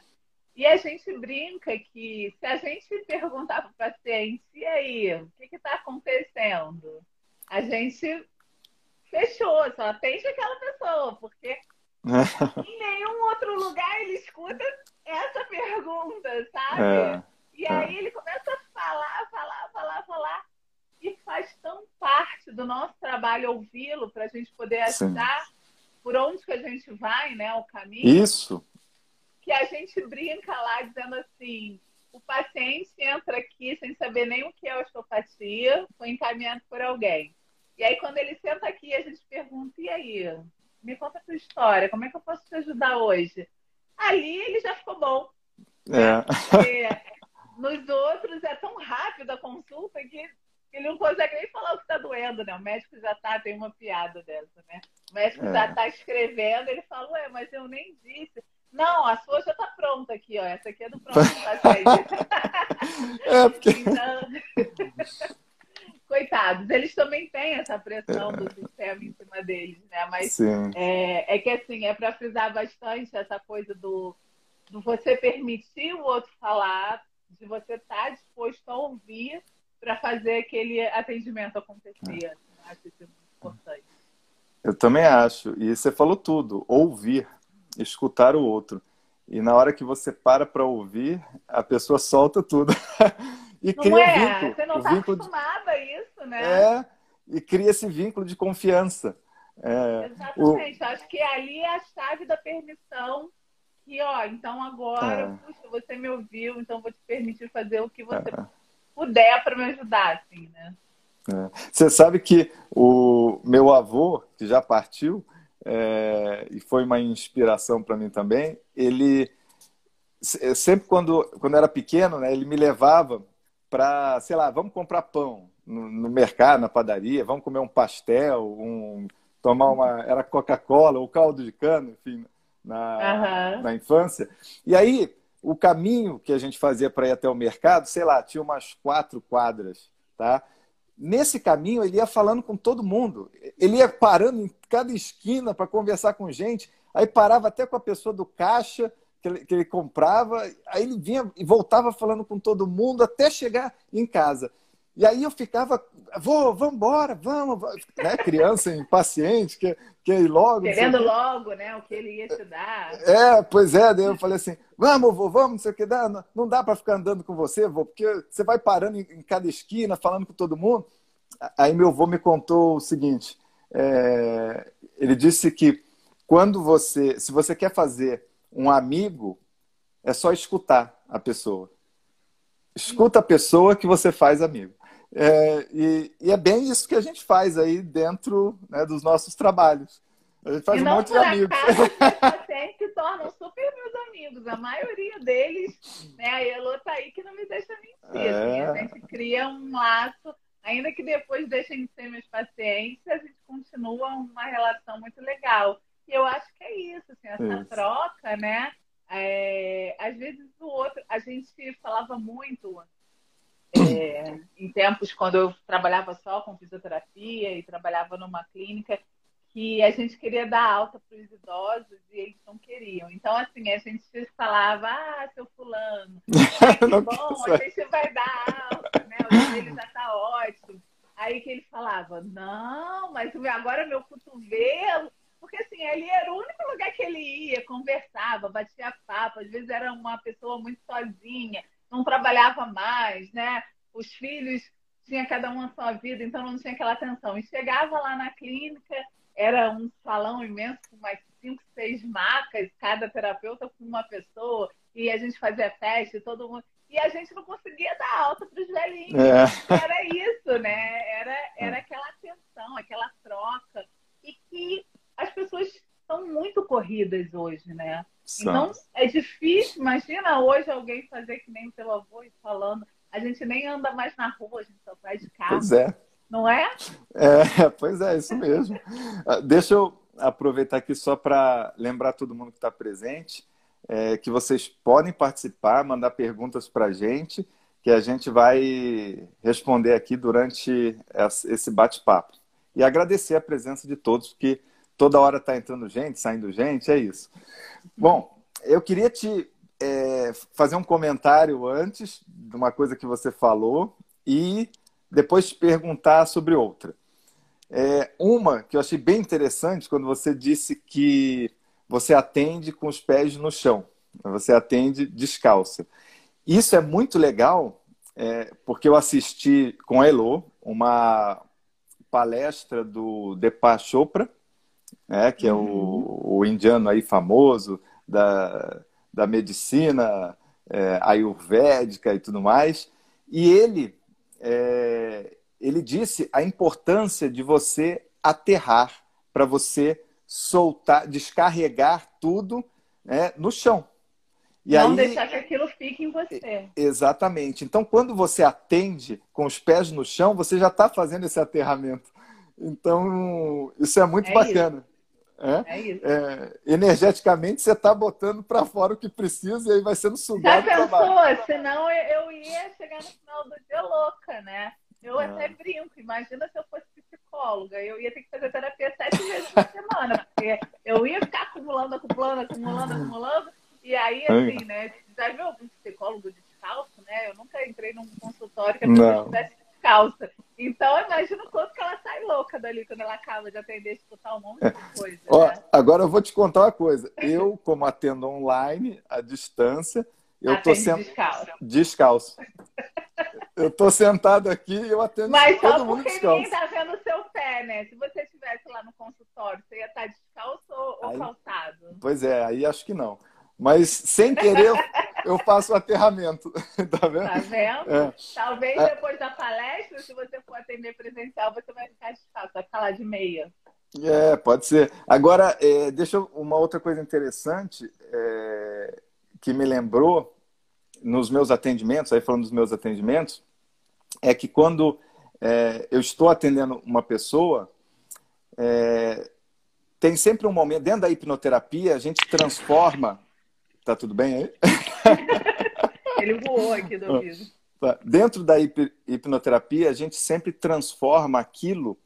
[SPEAKER 2] E a gente brinca que se a gente perguntar para o paciente, e aí, o que está acontecendo? A gente fechou, só atende aquela pessoa, porque (laughs) em nenhum outro lugar ele escuta essa pergunta, sabe? É, e é. aí ele começa a falar, falar, falar, falar, e faz tão parte do nosso trabalho ouvi-lo para a gente poder ajudar Sim. por onde que a gente vai, né? O caminho.
[SPEAKER 1] Isso
[SPEAKER 2] que a gente brinca lá dizendo assim: o paciente entra aqui sem saber nem o que é osteopatia, foi encaminhado por alguém. E aí, quando ele senta aqui, a gente pergunta: e aí? Me conta a sua história, como é que eu posso te ajudar hoje? Ali ele já ficou bom.
[SPEAKER 1] É.
[SPEAKER 2] nos outros é tão rápido a consulta que ele não consegue nem falar o que está doendo, né? O médico já tá, tem uma piada dessa, né? O médico é. já está escrevendo, ele fala, ué, mas eu nem disse. Não, a sua já está pronta aqui, ó. Essa aqui é do próximo (laughs) paciente. é, porque... Então... (laughs) Coitados, eles também têm essa pressão do sistema em cima deles, né? Mas é, é, que assim, é para frisar bastante essa coisa do, do você permitir o outro falar, de você estar tá disposto a ouvir para fazer aquele atendimento acontecer. É. Acho isso muito importante.
[SPEAKER 1] Eu também acho. E você falou tudo: ouvir, escutar o outro. E na hora que você para para ouvir, a pessoa solta tudo. (laughs)
[SPEAKER 2] e não cria é? vínculo. Você não está acostumada a isso, né?
[SPEAKER 1] É, e cria esse vínculo de confiança.
[SPEAKER 2] É, Exatamente. O... Acho que ali é a chave da permissão. Que, ó, então agora, é. puxa, você me ouviu, então vou te permitir fazer o que você é. Puder para me ajudar, assim, né?
[SPEAKER 1] É. Você sabe que o meu avô, que já partiu, é, e foi uma inspiração para mim também, ele sempre quando, quando era pequeno, né, ele me levava para, sei lá, vamos comprar pão no, no, mercado, na padaria, vamos comer um pastel, um, tomar uma. Era Coca-Cola ou caldo de cana, enfim, na, uhum. na infância. E aí, o caminho que a gente fazia para ir até o mercado, sei lá, tinha umas quatro quadras, tá? Nesse caminho, ele ia falando com todo mundo. Ele ia parando em cada esquina para conversar com gente. Aí parava até com a pessoa do caixa que ele, que ele comprava. Aí ele vinha e voltava falando com todo mundo até chegar em casa. E aí eu ficava, vou, vamos embora, vamos, né? criança impaciente, quer, quer ir logo.
[SPEAKER 2] Querendo logo, né? O que ele ia te dar.
[SPEAKER 1] É, pois é, daí eu falei assim, vamos, vô, vamos, não sei o que dá, não dá para ficar andando com você, vô, porque você vai parando em, cada esquina, falando com todo mundo. Aí meu avô me contou o seguinte, é, ele disse que quando você, se você quer fazer um amigo, é só escutar a pessoa. Escuta a pessoa que você faz amigo. É, e, e, é bem isso que a gente faz aí dentro né, dos nossos trabalhos. A gente faz e um monte de amigos.
[SPEAKER 2] pacientes (laughs) se tornam super meus amigos. A maioria deles, né, a Elo tá aí que não me deixa mentir. É... Assim, a gente cria um laço, ainda que depois deixem de ser meus pacientes, a gente continua uma relação muito legal. E eu acho que é isso, assim, essa isso. troca, né? É, às vezes o outro, a gente falava muito é, em tempos quando eu trabalhava só com fisioterapia e trabalhava numa clínica, que a gente queria dar alta para os idosos e eles não queriam. Então, assim, a gente falava, ah, seu fulano, (laughs) que bom, a gente vai dar alta, né? O dele já está ótimo. Aí que ele falava, não, mas agora meu cotovelo. Porque assim, ali era o único lugar que ele ia, conversava, batia papo, às vezes era uma pessoa muito sozinha não trabalhava mais, né? Os filhos tinha cada um a sua vida, então não tinha aquela atenção. E chegava lá na clínica, era um salão imenso com mais cinco, seis macas, cada terapeuta com uma pessoa, e a gente fazia festa, todo mundo. E a gente não conseguia dar alta para os velhinhos. É. Era isso, né? Era, era aquela atenção, aquela troca. E que as pessoas muito corridas hoje, né? Então, é difícil. Imagina hoje alguém fazer que nem seu avô falando. A gente nem anda mais na rua, a gente só faz de carro.
[SPEAKER 1] Pois é.
[SPEAKER 2] Não é?
[SPEAKER 1] É, (laughs) pois é, isso mesmo. Ah, deixa eu aproveitar aqui só para lembrar todo mundo que está presente é, que vocês podem participar, mandar perguntas para a gente, que a gente vai responder aqui durante esse bate-papo. E agradecer a presença de todos, porque toda hora está entrando gente, saindo gente, é isso. Bom, eu queria te é, fazer um comentário antes de uma coisa que você falou e depois te perguntar sobre outra. É, uma que eu achei bem interessante quando você disse que você atende com os pés no chão, você atende descalça. Isso é muito legal, é, porque eu assisti com a Elo uma palestra do Deepak Chopra, né, que é o, uhum. o indiano aí famoso da, da medicina é, ayurvédica e tudo mais. E ele, é, ele disse a importância de você aterrar, para você soltar, descarregar tudo né, no chão.
[SPEAKER 2] E Não aí, deixar que aquilo fique em você.
[SPEAKER 1] Exatamente. Então, quando você atende com os pés no chão, você já está fazendo esse aterramento. Então, isso é muito é bacana. Isso. É, é isso. É, energeticamente você está botando para fora o que precisa e aí vai sendo sugado.
[SPEAKER 2] Já pensou? Senão eu ia chegar no final do dia louca, né? Eu é. até brinco. Imagina se eu fosse psicóloga. Eu ia ter que fazer terapia sete vezes por semana. Porque eu ia ficar acumulando, acumulando, acumulando, acumulando. E aí, assim, né? Já viu algum psicólogo descalço, né? Eu nunca entrei num consultório que a pessoa estivesse descalça. Então, eu imagino quanto que ela sai louca dali quando ela acaba de atender, escutar um monte de (laughs) coisa. Ó,
[SPEAKER 1] né? Agora eu vou te contar uma coisa. Eu, como atendo online, à distância, eu estou sendo descalço. descalço. Eu estou sentado aqui e eu atendo
[SPEAKER 2] Mas
[SPEAKER 1] todo
[SPEAKER 2] mundo
[SPEAKER 1] descalço.
[SPEAKER 2] Mas só porque ninguém está vendo o seu pé, né? Se você estivesse lá no consultório, você ia estar descalço ou aí, calçado?
[SPEAKER 1] Pois é, aí acho que não. Mas sem querer eu faço o aterramento. (laughs) tá vendo?
[SPEAKER 2] Tá vendo? É. Talvez é. depois da palestra, se você for atender presencial, você vai ficar descalço, vai ficar lá de meia.
[SPEAKER 1] É, pode ser. Agora, é, deixa eu, uma outra coisa interessante é, que me lembrou nos meus atendimentos, aí falando dos meus atendimentos, é que quando é, eu estou atendendo uma pessoa, é, tem sempre um momento, dentro da hipnoterapia, a gente transforma. Tá tudo bem aí? (laughs)
[SPEAKER 2] Ele voou aqui do ouvido.
[SPEAKER 1] Tá. Dentro da hipnoterapia, a gente sempre transforma aquilo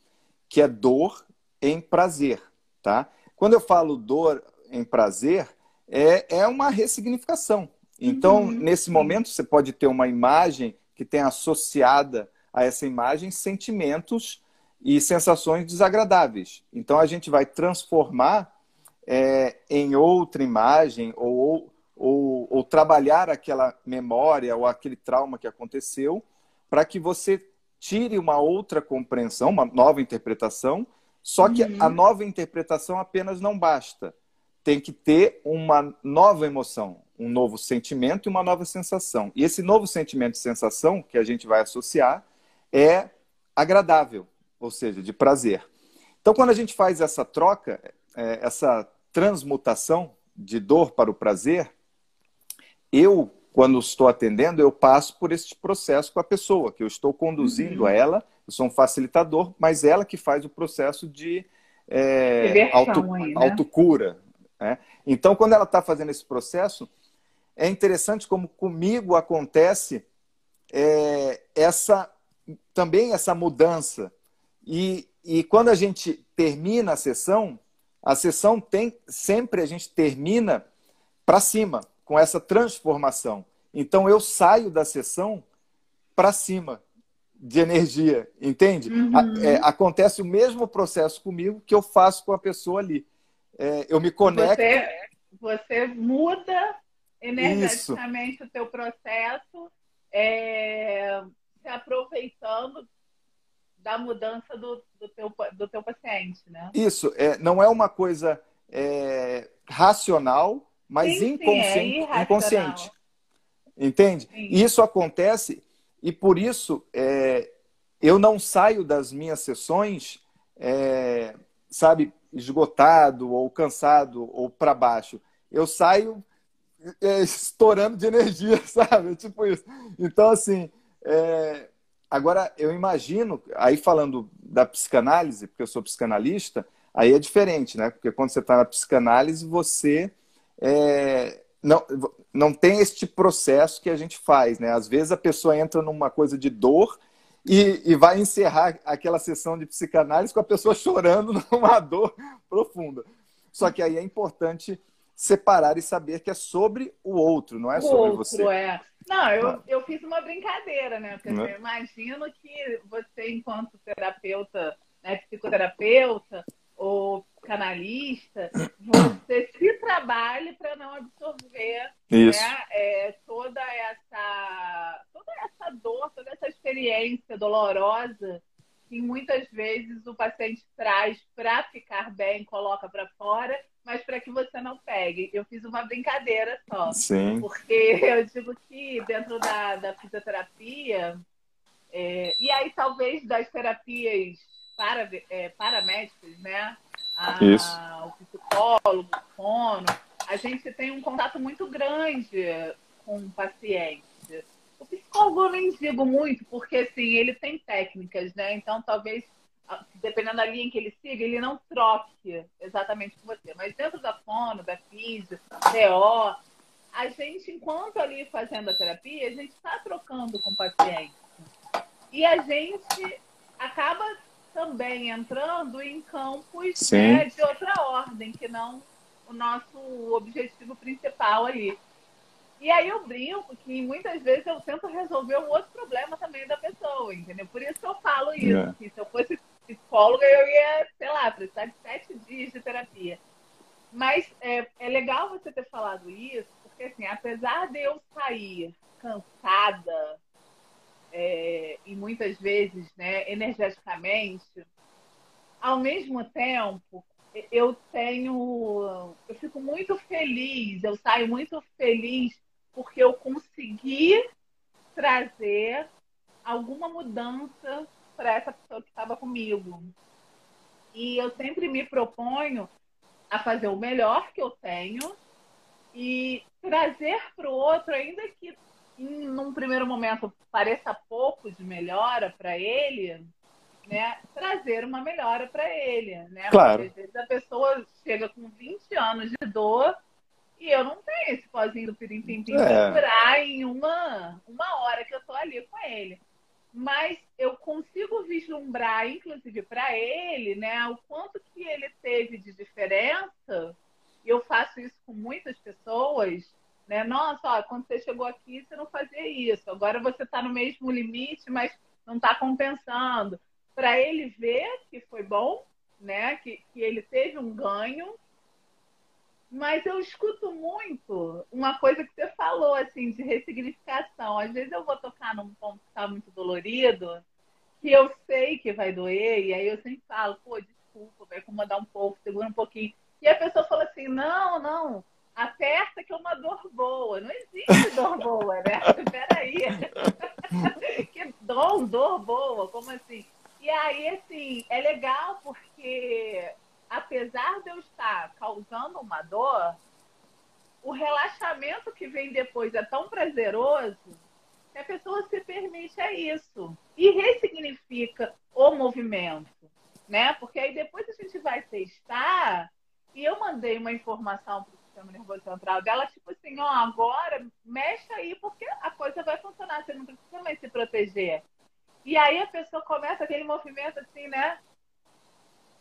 [SPEAKER 1] que é dor em prazer, tá? Quando eu falo dor em prazer, é, é uma ressignificação. Então, uhum. nesse momento, você pode ter uma imagem que tem associada a essa imagem sentimentos e sensações desagradáveis. Então, a gente vai transformar é, em outra imagem ou, ou, ou trabalhar aquela memória ou aquele trauma que aconteceu para que você tire uma outra compreensão, uma nova interpretação. Só que uhum. a nova interpretação apenas não basta. Tem que ter uma nova emoção, um novo sentimento e uma nova sensação. E esse novo sentimento e sensação que a gente vai associar é agradável, ou seja, de prazer. Então, quando a gente faz essa troca, é, essa transmutação de dor para o prazer, eu, quando estou atendendo, eu passo por esse processo com a pessoa, que eu estou conduzindo uhum. a ela, eu sou um facilitador, mas ela que faz o processo de é, auto, aí, né? autocura. Né? Então, quando ela está fazendo esse processo, é interessante como comigo acontece é, essa também essa mudança. E, e quando a gente termina a sessão, a sessão tem sempre a gente termina para cima, com essa transformação. Então eu saio da sessão para cima de energia, entende? Uhum. É, acontece o mesmo processo comigo que eu faço com a pessoa ali. É, eu me conecto.
[SPEAKER 2] Você, você muda energeticamente Isso. o teu processo, é, se aproveitando da mudança do, do, teu, do teu paciente, né?
[SPEAKER 1] Isso, é, não é uma coisa é, racional, mas sim, inconsciente, sim, é inconsciente. Entende? Sim. Isso acontece e por isso é, eu não saio das minhas sessões, é, sabe, esgotado ou cansado ou para baixo. Eu saio é, estourando de energia, (laughs) sabe? Tipo isso. Então, assim, é... agora eu imagino, aí falando da psicanálise, porque eu sou psicanalista, aí é diferente, né? Porque quando você está na psicanálise, você é... não, não tem este processo que a gente faz, né? Às vezes a pessoa entra numa coisa de dor e, e, vai encerrar aquela sessão de psicanálise com a pessoa (laughs) chorando numa dor profunda. Só que aí é importante separar e saber que é sobre o outro, não é o sobre outro, você.
[SPEAKER 2] É. Não, eu, eu fiz uma brincadeira, né? Porque eu imagino que você, enquanto terapeuta, né, psicoterapeuta ou canalista, você se trabalhe para não absorver né, é, toda essa toda essa dor, toda essa experiência dolorosa que muitas vezes o paciente traz para ficar bem, coloca para fora mas para que você não pegue. Eu fiz uma brincadeira só.
[SPEAKER 1] Sim.
[SPEAKER 2] Porque (laughs) eu digo que dentro da, da fisioterapia, é, e aí talvez das terapias para, é, paramédicas, né? A,
[SPEAKER 1] Isso.
[SPEAKER 2] O psicólogo, o fono, a gente tem um contato muito grande com o paciente. O psicólogo eu nem digo muito, porque assim, ele tem técnicas, né? Então talvez dependendo da linha em que ele siga, ele não troque exatamente com você. Mas dentro da fono, da física, TO, a gente, enquanto ali fazendo a terapia, a gente está trocando com o paciente. E a gente acaba também entrando em campos né, de outra ordem, que não o nosso objetivo principal ali. E aí eu brinco que muitas vezes eu tento resolver um outro problema também da pessoa, entendeu? Por isso que eu falo isso, é. que se eu fosse psicóloga, eu ia, sei lá, precisar de sete dias de terapia. Mas é, é legal você ter falado isso, porque assim, apesar de eu sair cansada é, e muitas vezes, né, energeticamente, ao mesmo tempo, eu tenho, eu fico muito feliz, eu saio muito feliz porque eu consegui trazer alguma mudança para essa pessoa que estava comigo. E eu sempre me proponho a fazer o melhor que eu tenho e trazer para o outro, ainda que em num primeiro momento pareça pouco de melhora para ele, né, trazer uma melhora para ele, né?
[SPEAKER 1] Claro.
[SPEAKER 2] Porque às vezes a pessoa chega com 20 anos de dor e eu não tenho esse pozinho do pirim-pim-pim é. para curar em uma, uma hora que eu tô ali com ele. Mas eu consigo vislumbrar, inclusive para ele, né, o quanto que ele teve de diferença. Eu faço isso com muitas pessoas, né? Nossa, ó, quando você chegou aqui, você não fazia isso. Agora você está no mesmo limite, mas não está compensando. Para ele ver que foi bom, né? Que, que ele teve um ganho. Mas eu escuto muito uma coisa que você falou, assim, de ressignificação. Às vezes eu vou tocar num ponto que está muito dolorido, que eu sei que vai doer, e aí eu sempre falo, pô, desculpa, vai incomodar um pouco, segura um pouquinho. E a pessoa fala assim, não, não, aperta que é uma dor boa. Não existe dor boa, né? (laughs) Peraí. (laughs) que dor, dor boa? Como assim? E aí, assim, é legal porque, apesar de eu estar causando uma dor, o relaxamento que vem depois é tão prazeroso que a pessoa se permite a isso. E ressignifica o movimento, né? Porque aí depois a gente vai testar e eu mandei uma informação para sistema nervoso central dela, tipo assim, ó, agora mexe aí, porque a coisa vai funcionar, você não precisa mais se proteger. E aí a pessoa começa aquele movimento assim, né?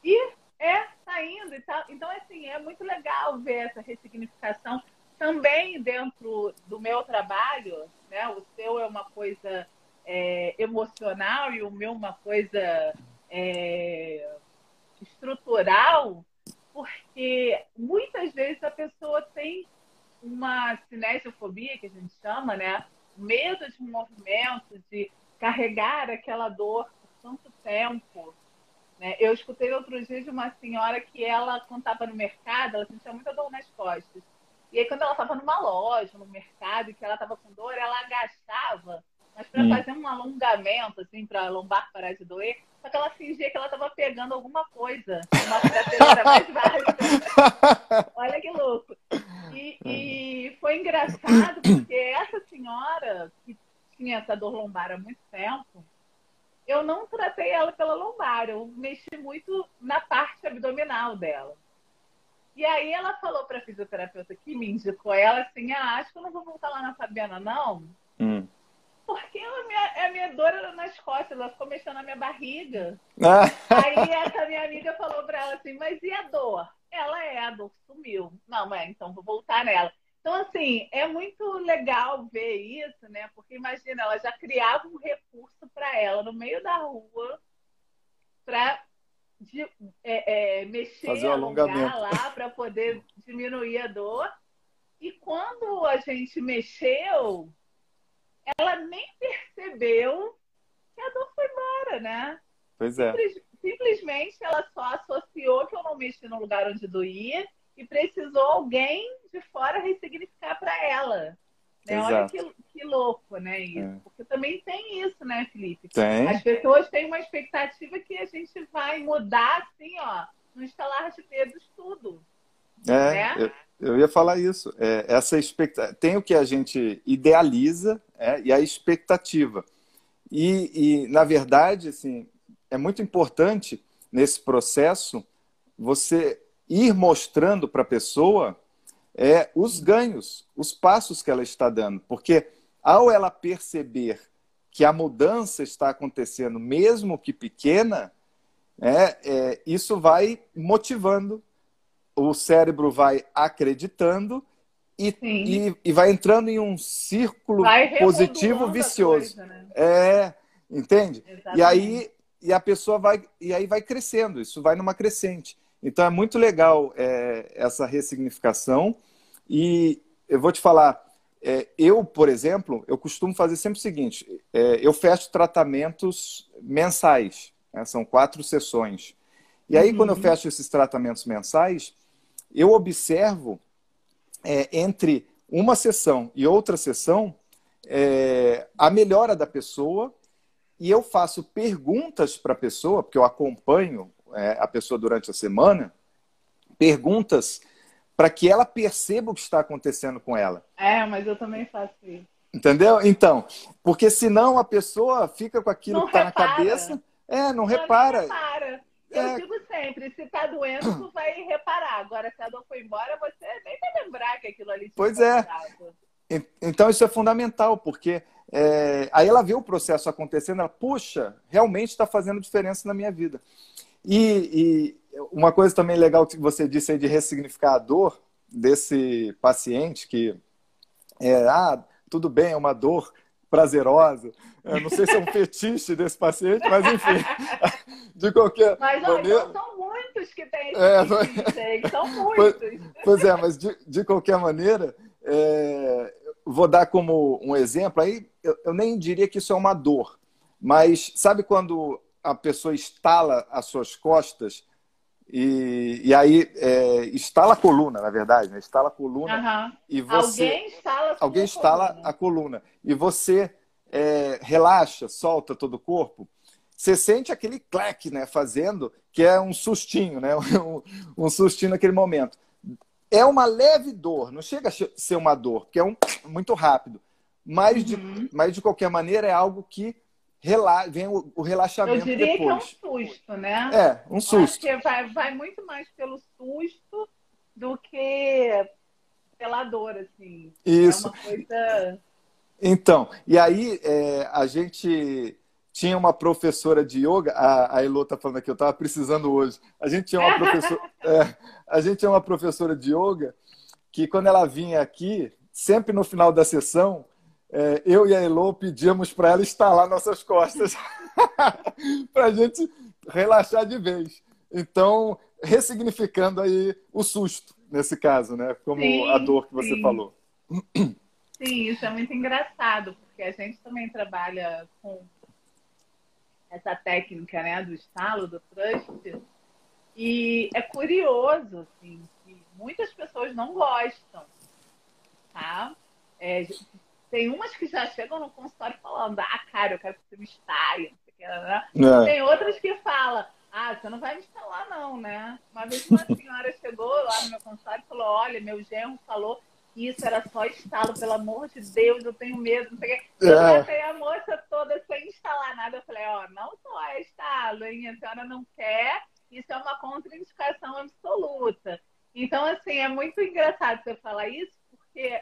[SPEAKER 2] E é, tá indo e tal. Então, assim, é muito legal ver essa ressignificação também dentro do meu trabalho, né? O seu é uma coisa é, emocional e o meu uma coisa é, estrutural porque muitas vezes a pessoa tem uma cinesiofobia, que a gente chama, né? Medo de movimento, de carregar aquela dor por tanto tempo. Né? Eu escutei outro dia de uma senhora que ela, quando estava no mercado, ela sentia muita dor nas costas. E aí, quando ela estava numa loja, no mercado, e que ela estava com dor, ela agachava, mas para hum. fazer um alongamento, assim, para a lombar parar de doer, só que ela fingia que ela estava pegando alguma coisa, uma prateleira mais baixa. (laughs) Olha que louco. E, e, foi engraçado porque essa senhora, que tinha essa dor lombar há muito tempo, eu não tratei ela pela lombar, eu mexi muito na parte abdominal dela. E aí ela falou para a fisioterapeuta que me indicou ela assim, ah, acho que eu não vou voltar lá na Fabiana, não. Hum porque a minha, a minha dor era nas costas, ela ficou mexendo na minha barriga. Ah. (laughs) Aí essa minha amiga falou pra ela assim, mas e a dor? Ela é, a dor sumiu. Não, mas então vou voltar nela. Então, assim, é muito legal ver isso, né? Porque imagina, ela já criava um recurso para ela no meio da rua para é, é, mexer, Fazer um alongar lá para poder diminuir a dor. E quando a gente mexeu, ela nem percebeu que a dor foi embora, né?
[SPEAKER 1] Pois é.
[SPEAKER 2] Simples, simplesmente ela só associou que eu não mexi no lugar onde doía e precisou alguém de fora ressignificar para ela. Né? Olha que, que louco, né? Isso. É. Porque também tem isso, né, Felipe?
[SPEAKER 1] Tem.
[SPEAKER 2] As pessoas têm uma expectativa que a gente vai mudar assim, ó, no estalar de dedos tudo.
[SPEAKER 1] É, né? eu, eu ia falar isso. É, essa expectativa tem o que a gente idealiza é, e a expectativa. E, e, na verdade, assim, é muito importante nesse processo você ir mostrando para a pessoa é, os ganhos, os passos que ela está dando. Porque ao ela perceber que a mudança está acontecendo, mesmo que pequena, é, é, isso vai motivando o cérebro vai acreditando e, e, e, vai entrando em um círculo positivo vicioso. Coisa, né? É, entende? Exatamente. E aí e a pessoa vai e aí vai crescendo. Isso vai numa crescente. Então é muito legal é, essa ressignificação. E eu vou te falar, é, eu, por exemplo, eu costumo fazer sempre o seguinte: é, eu fecho tratamentos mensais. Né? São quatro sessões. E aí, uhum. quando eu uhum. fecho esses tratamentos mensais, eu observo é, entre uma sessão e outra sessão é, a melhora da pessoa e eu faço perguntas para a pessoa, porque eu acompanho é, a pessoa durante a semana, perguntas para que ela perceba o que está acontecendo com ela.
[SPEAKER 2] É, mas eu também faço isso.
[SPEAKER 1] Entendeu? Então, porque senão a pessoa fica com aquilo não que está na cabeça. É, não, não repara.
[SPEAKER 2] repara. Eu é... digo sempre, se está doendo, tu vai reparar. Agora, se a dor foi embora, você nem vai lembrar que aquilo ali
[SPEAKER 1] Pois é. Então, isso é fundamental, porque é... aí ela vê o processo acontecendo, ela, puxa, realmente está fazendo diferença na minha vida. E, e, uma coisa também legal que você disse aí de ressignificar a dor desse paciente, que é, ah, tudo bem, é uma dor prazerosa. Eu não sei se é um (laughs) fetiche desse paciente, mas enfim, (laughs) de qualquer
[SPEAKER 2] mas, maneira... Mas são muitos que têm esse é, mas... são (laughs) muitos.
[SPEAKER 1] Pois, pois, é, mas de, de qualquer maneira, é, vou dar como um exemplo, aí eu, eu nem diria que isso é uma dor, mas sabe quando a pessoa estala as suas costas e, e aí é, estala a coluna, na verdade, né? Estala a coluna
[SPEAKER 2] uhum. e você alguém estala,
[SPEAKER 1] alguém estala coluna. a coluna e você é, relaxa, solta todo o corpo. Você sente aquele clack, né, fazendo, que é um sustinho, né, (laughs) um, um sustinho naquele momento. É uma leve dor, não chega a ser uma dor, porque é um muito rápido. Mas, uhum. de, mas de qualquer maneira é algo que rela vem o, o relaxamento Eu diria depois.
[SPEAKER 2] que é um susto, né?
[SPEAKER 1] É, um susto.
[SPEAKER 2] Porque vai, vai muito mais pelo susto do que pela dor, assim.
[SPEAKER 1] Isso.
[SPEAKER 2] É uma coisa...
[SPEAKER 1] Então, e aí é, a gente tinha uma professora de yoga, a, a Elô está falando aqui, eu estava precisando hoje. A gente tinha uma professora, (laughs) é, a gente tinha uma professora de yoga que quando ela vinha aqui, sempre no final da sessão, é, eu e a Elô pedíamos para ela instalar nossas costas (laughs) para a gente relaxar de vez. Então, ressignificando aí o susto, nesse caso, né? Como sim, a dor que você
[SPEAKER 2] sim.
[SPEAKER 1] falou.
[SPEAKER 2] Sim, isso é muito engraçado, porque a gente também trabalha com essa técnica né, do estalo, do trust, e é curioso, assim, que muitas pessoas não gostam, tá? É, tem umas que já chegam no consultório falando, ah, cara, eu quero que você me instale. Né? É. Tem outras que falam, ah, você não vai me instalar, não, né? Uma vez uma (laughs) senhora chegou lá no meu consultório e falou, olha, meu genro falou que isso era só estalo, pelo amor de Deus, eu tenho medo, não sei o quê. Eu é. a moça toda sem instalar nada. Eu falei, ó, oh, não só é estalo, hein? A senhora não quer, isso é uma contraindicação absoluta. Então, assim, é muito engraçado você falar isso, porque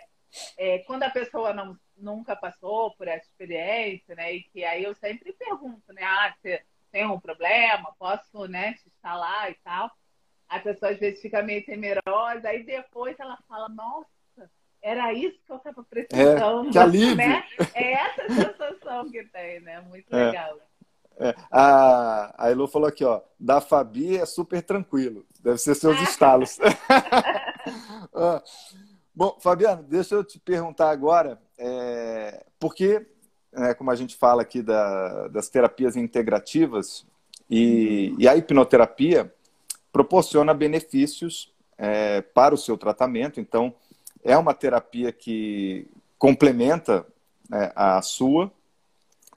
[SPEAKER 2] é, quando a pessoa não, nunca passou por essa experiência, né? E que aí eu sempre pergunto, né? Ah, você tem um problema? Posso, né, te instalar e tal? A pessoa às vezes fica meio temerosa, aí depois ela fala, nossa, era isso que eu estava precisando.
[SPEAKER 1] É, que alívio. Né?
[SPEAKER 2] É essa sensação que tem, né? Muito é. legal.
[SPEAKER 1] É. A, a Elo falou aqui, ó, da Fabi é super tranquilo. Deve ser seus estalos. (laughs) (laughs) Bom, Fabiano, deixa eu te perguntar agora, é, porque, né, como a gente fala aqui da, das terapias integrativas, e, e, a hipnoterapia proporciona benefícios é, para o seu tratamento, então é uma terapia que complementa né, a sua.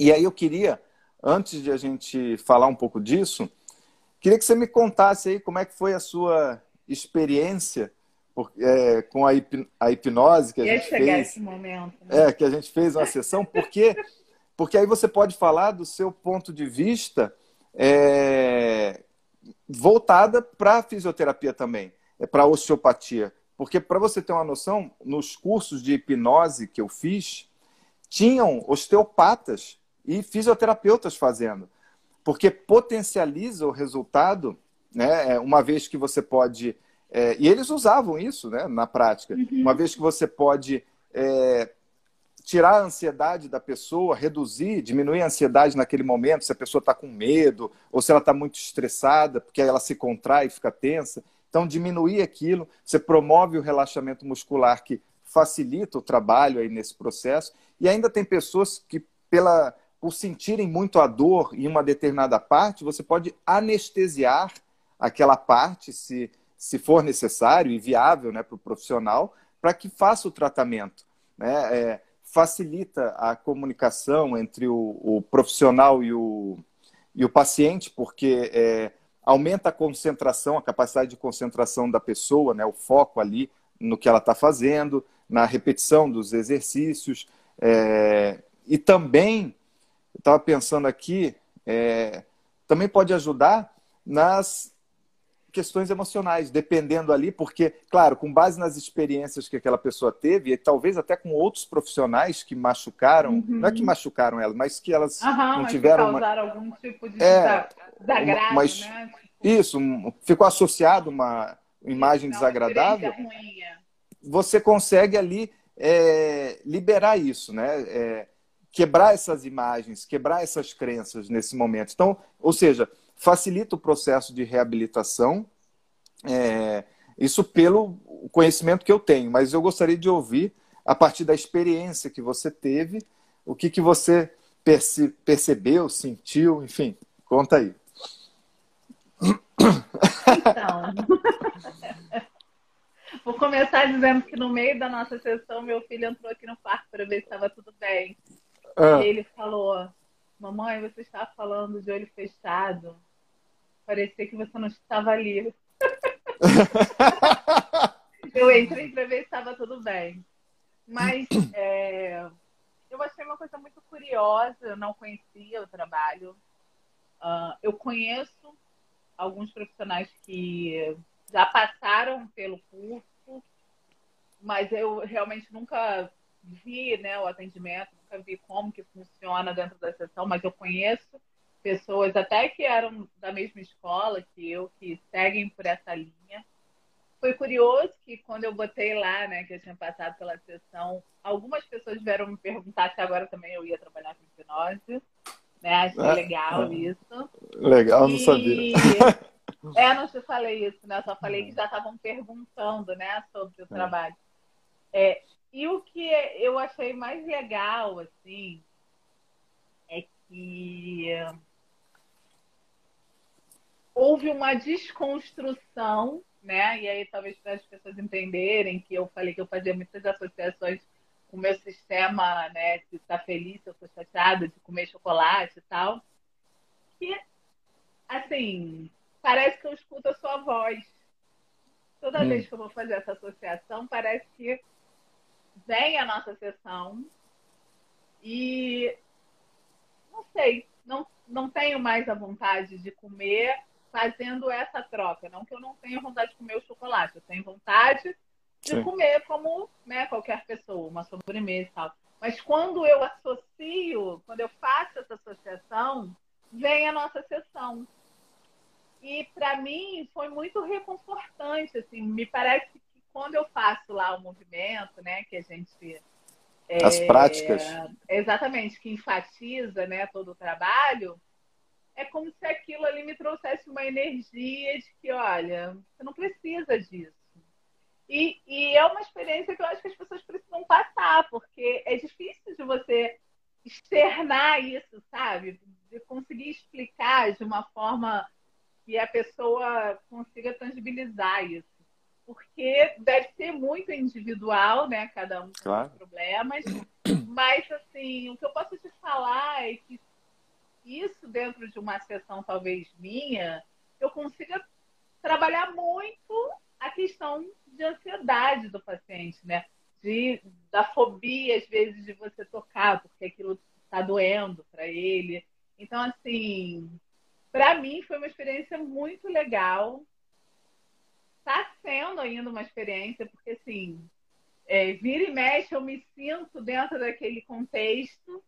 [SPEAKER 1] E aí eu queria, antes de a gente falar um pouco disso, queria que você me contasse aí como é que foi a sua experiência é, com a, hip, a, hipnose que a gente fez.
[SPEAKER 2] Momento, né?
[SPEAKER 1] É, que a gente fez uma sessão, porque, porque aí você pode falar do seu ponto de vista é, voltada para a fisioterapia também, é, para a osteopatia. Porque, para você ter uma noção, nos cursos de hipnose que eu fiz, tinham osteopatas e fisioterapeutas fazendo. Porque potencializa o resultado, né? É, uma vez que você pode É, e eles usavam isso né, na prática. Uhum. Uma vez que você pode é, tirar a ansiedade da pessoa, reduzir, diminuir a ansiedade naquele momento, se a pessoa está com medo ou se ela está muito estressada, porque ela se contrai e fica tensa. Então, diminuir aquilo, você promove o relaxamento muscular que facilita o trabalho aí nesse processo. E ainda tem pessoas que, pela, por sentirem muito a dor em uma determinada parte, você pode anestesiar aquela parte, se, se for necessário e viável né, para o profissional, para que faça o tratamento. Né? É, facilita a comunicação entre o, o profissional e o, e o paciente, porque é, aumenta a concentração, a capacidade de concentração da pessoa, né, o foco ali no que ela está fazendo, na repetição dos exercícios. É, e também, eu estava pensando aqui, é, também pode ajudar nas questões emocionais, dependendo ali, porque, claro, com base nas experiências que aquela pessoa teve, e talvez até com outros profissionais que machucaram, uhum. não é que machucaram ela, mas que elas uhum, não tiveram.
[SPEAKER 2] Que causaram uma... algum tipo de é, desagrado, mas, né?
[SPEAKER 1] Isso, ficou associado uma imagem não, desagradável. Você consegue ali é, liberar isso, né? É, quebrar essas imagens, quebrar essas crenças nesse momento. Então, ou seja, facilita o processo de reabilitação. É, isso pelo conhecimento que eu tenho, mas eu gostaria de ouvir, a partir da experiência que você teve, o que, que você perce percebeu, sentiu, enfim, conta aí.
[SPEAKER 2] Então, (laughs) vou começar dizendo que no meio da nossa sessão, meu filho entrou aqui no quarto para ver se estava tudo bem. Ah. Ele falou: Mamãe, você está falando de olho fechado. Parecia que você não estava ali. (laughs) eu entrei para ver se estava tudo bem. Mas é, eu achei uma coisa muito curiosa, eu não conhecia o trabalho. Uh, eu conheço alguns profissionais que já passaram pelo curso, mas eu realmente nunca vi né, o atendimento, nunca vi como que funciona dentro da sessão, mas eu conheço pessoas até que eram da mesma escola que eu, que seguem por essa linha. Foi curioso que quando eu botei lá, né, que eu tinha passado pela sessão, algumas pessoas vieram me perguntar se agora também eu ia trabalhar com hipnose. Né? Acho é, legal é. isso.
[SPEAKER 1] Legal, não sabia. (laughs)
[SPEAKER 2] É, não te falei isso, né? Eu só falei que já estavam perguntando, né, sobre o é. trabalho. É, e o que eu achei mais legal, assim, é que houve uma desconstrução, né? E aí talvez para as pessoas entenderem que eu falei que eu fazia muitas associações com o meu sistema, né? De estar feliz, se eu estou chateada, de comer chocolate e tal. Que, assim, parece que eu escuto a sua voz. Toda hum. vez que eu vou fazer essa associação, parece que vem a nossa sessão e não sei, não, não tenho mais a vontade de comer fazendo essa troca. Não que eu não tenha vontade de comer o chocolate, eu tenho vontade de Sim. comer como né, qualquer pessoa, uma sobremesa e tal. Mas quando eu associo, quando eu faço essa associação, vem a nossa sessão. E para mim foi muito reconfortante, assim, me parece que quando eu faço lá o movimento, né, que a gente
[SPEAKER 1] as é, práticas.
[SPEAKER 2] Exatamente, que enfatiza né, todo o trabalho, é como se aquilo ali me trouxesse uma energia de que, olha, você não precisa disso. E, e, é uma experiência que eu acho que as pessoas precisam passar, porque é difícil de você externar isso, sabe? De conseguir explicar de uma forma que a pessoa consiga tangibilizar isso. Porque deve ser muito individual, né? Cada um com claro. seus problemas. Mas, assim, o que eu posso te falar é que isso dentro de uma sessão talvez minha, eu consiga trabalhar muito a questão de ansiedade do paciente, né? De, da fobia, às vezes, de você tocar, porque aquilo está doendo para ele. Então, assim, para mim foi uma experiência muito legal. Está sendo ainda uma experiência, porque, assim, é, vira e mexe, eu me sinto dentro daquele contexto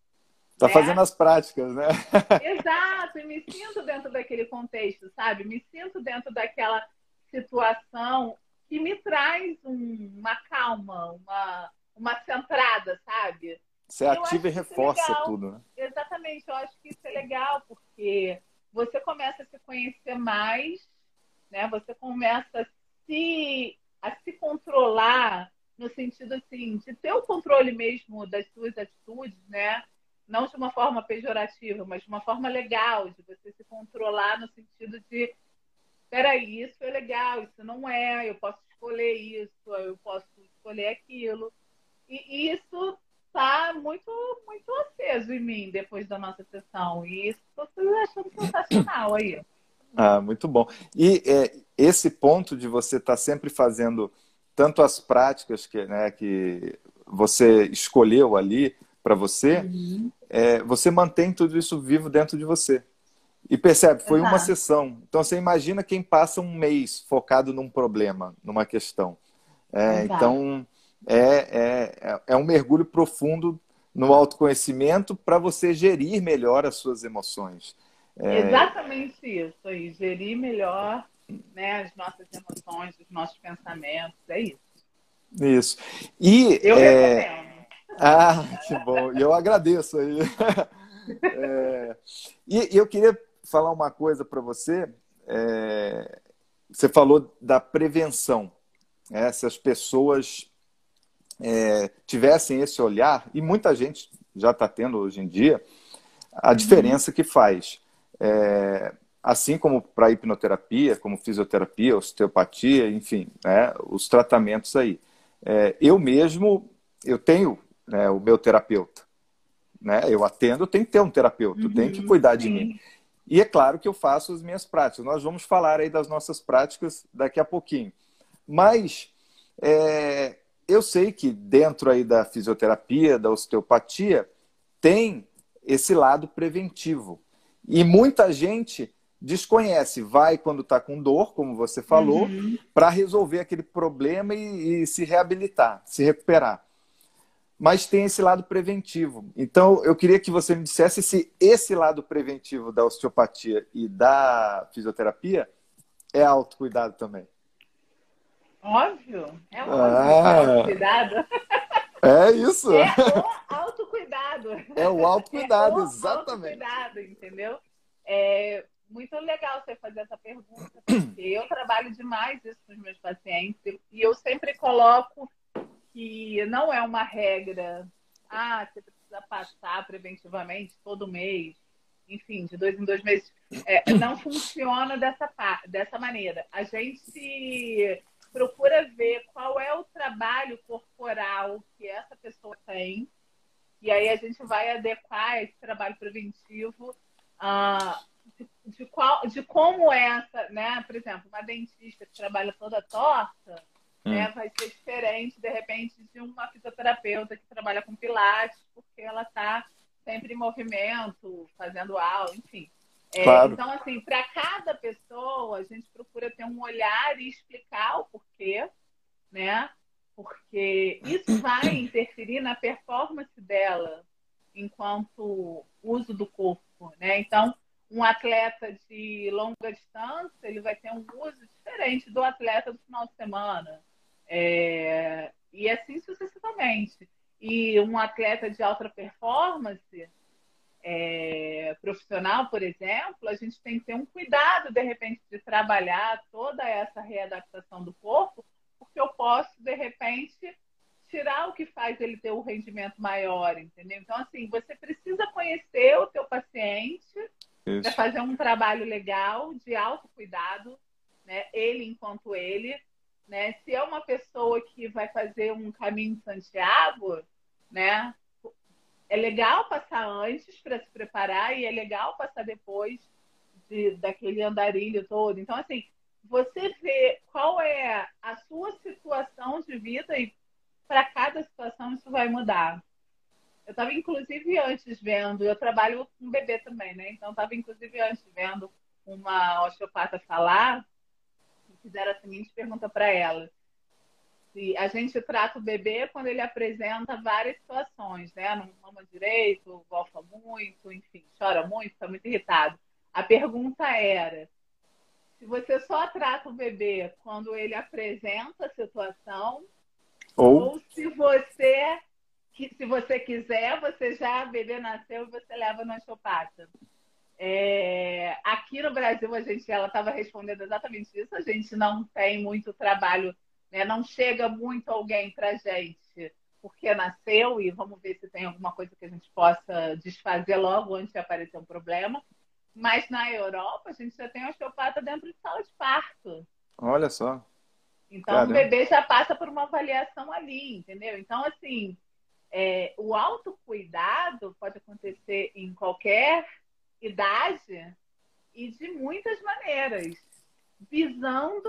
[SPEAKER 1] Tá né? fazendo as práticas, né? (laughs)
[SPEAKER 2] Exato, e me sinto dentro daquele contexto, sabe? Me sinto dentro daquela situação que me traz um, uma calma, uma, uma centrada, sabe?
[SPEAKER 1] Você ativa e reforça é tudo, né?
[SPEAKER 2] Exatamente, eu acho que isso é legal, porque você começa a se conhecer mais, né? Você começa a se, a se controlar no sentido assim, de ter o controle mesmo das suas atitudes, né? Não de uma forma pejorativa, mas de uma forma legal, de você se controlar no sentido de peraí, isso é legal, isso não é, eu posso escolher isso, eu posso escolher aquilo. E, isso está muito, muito aceso em mim depois da nossa sessão. E isso estou achando sensacional aí.
[SPEAKER 1] Ah, muito bom. E é, esse ponto de você estar tá sempre fazendo tanto as práticas que, né, que você escolheu ali para você, uhum. É, você mantém tudo isso vivo dentro de você. E percebe, foi Exato. uma sessão. Então você imagina quem passa um mês focado num problema, numa questão. É, então é, é, é um mergulho profundo no autoconhecimento para você gerir melhor as suas emoções.
[SPEAKER 2] É... Exatamente isso aí, gerir melhor né, as nossas emoções, os nossos pensamentos, é isso.
[SPEAKER 1] Isso.
[SPEAKER 2] E, eu é... recomendo.
[SPEAKER 1] Ah, que bom. E eu agradeço aí. (laughs) é... E, e eu queria falar uma coisa para você. É, você falou da prevenção. Né? Se as pessoas é, tivessem esse olhar, e muita gente já está tendo hoje em dia, a uhum. diferença que faz. É, assim como para hipnoterapia, como fisioterapia, osteopatia, enfim, né, os tratamentos aí. É, eu mesmo, eu tenho né, o meu terapeuta. Né? Eu atendo, tem que ter um terapeuta, uhum, tem que cuidar de sim. mim. E é claro que eu faço as minhas práticas. Nós vamos falar aí das nossas práticas daqui a pouquinho. Mas é, eu sei que dentro aí da fisioterapia, da osteopatia, tem esse lado preventivo. E muita gente desconhece, vai quando está com dor, como você falou, uhum. para resolver aquele problema e, e, se reabilitar, se recuperar. Mas tem esse lado preventivo. Então, eu queria que você me dissesse se esse lado preventivo da osteopatia e da fisioterapia é autocuidado também.
[SPEAKER 2] Óbvio, é óbvio. Ah, autocuidado.
[SPEAKER 1] É isso.
[SPEAKER 2] É o autocuidado.
[SPEAKER 1] É o autocuidado, é o exatamente.
[SPEAKER 2] Autocuidado, entendeu? É muito legal você fazer essa pergunta, porque eu trabalho demais isso com os meus pacientes e eu sempre coloco que não é uma regra. Ah, você precisa passar preventivamente todo mês, enfim, de dois em dois meses. É, não funciona dessa, dessa maneira. A gente procura ver qual é o trabalho corporal que essa pessoa tem, e aí a gente vai adequar esse trabalho preventivo uh, de, de, qual, de como essa, né? Por exemplo, uma dentista que trabalha toda torta, hum. né, vai ser diferente, de repente, de uma fisioterapeuta que trabalha com pilates, porque ela está sempre em movimento, fazendo aula, enfim. É, claro. Então, assim, para cada pessoa, a gente procura ter um olhar e explicar o porquê, né? Porque isso vai interferir na performance dela enquanto uso do corpo, né? Então, um atleta de longa distância, ele vai ter um uso diferente do atleta do final de semana. É... E assim sucessivamente. E um atleta de alta performance, é, profissional, por exemplo, a gente tem que ter um cuidado, de repente, de trabalhar toda essa readaptação do corpo, porque eu posso, de repente, tirar o que faz ele ter um rendimento maior, entendeu? Então, assim, você precisa conhecer o teu paciente para fazer um trabalho legal, de autocuidado, né? Ele enquanto ele, né? Se é uma pessoa que vai fazer um caminho de Santiago, né? é legal passar antes para se preparar e é legal passar depois de, daquele andarilho todo. Então, assim, você vê qual é a sua situação de vida e para cada situação isso vai mudar. Eu estava, inclusive, antes vendo, eu trabalho com bebê também, né? Então, estava, inclusive, antes vendo uma osteopata falar fizeram a seguinte pergunta para ela se a gente trata o bebê quando ele apresenta várias situações, né? Não mama direito, golfa muito, enfim, chora muito, está muito irritado. A pergunta era se você só trata o bebê quando ele apresenta a situação,
[SPEAKER 1] ou,
[SPEAKER 2] ou se você se você quiser, você já, o bebê nasceu e você leva no osteopata. É, aqui no Brasil, a gente, ela estava respondendo exatamente isso. A gente não tem muito trabalho, né? não chega muito alguém para gente porque nasceu e vamos ver se tem alguma coisa que a gente possa desfazer logo antes de aparecer um problema. Mas na Europa, a gente já tem osteopata dentro de sala de parto.
[SPEAKER 1] Olha só.
[SPEAKER 2] Então, Caramba. o bebê já passa por uma avaliação ali, entendeu? Então, assim, é, o autocuidado pode acontecer em qualquer idade e de muitas maneiras, visando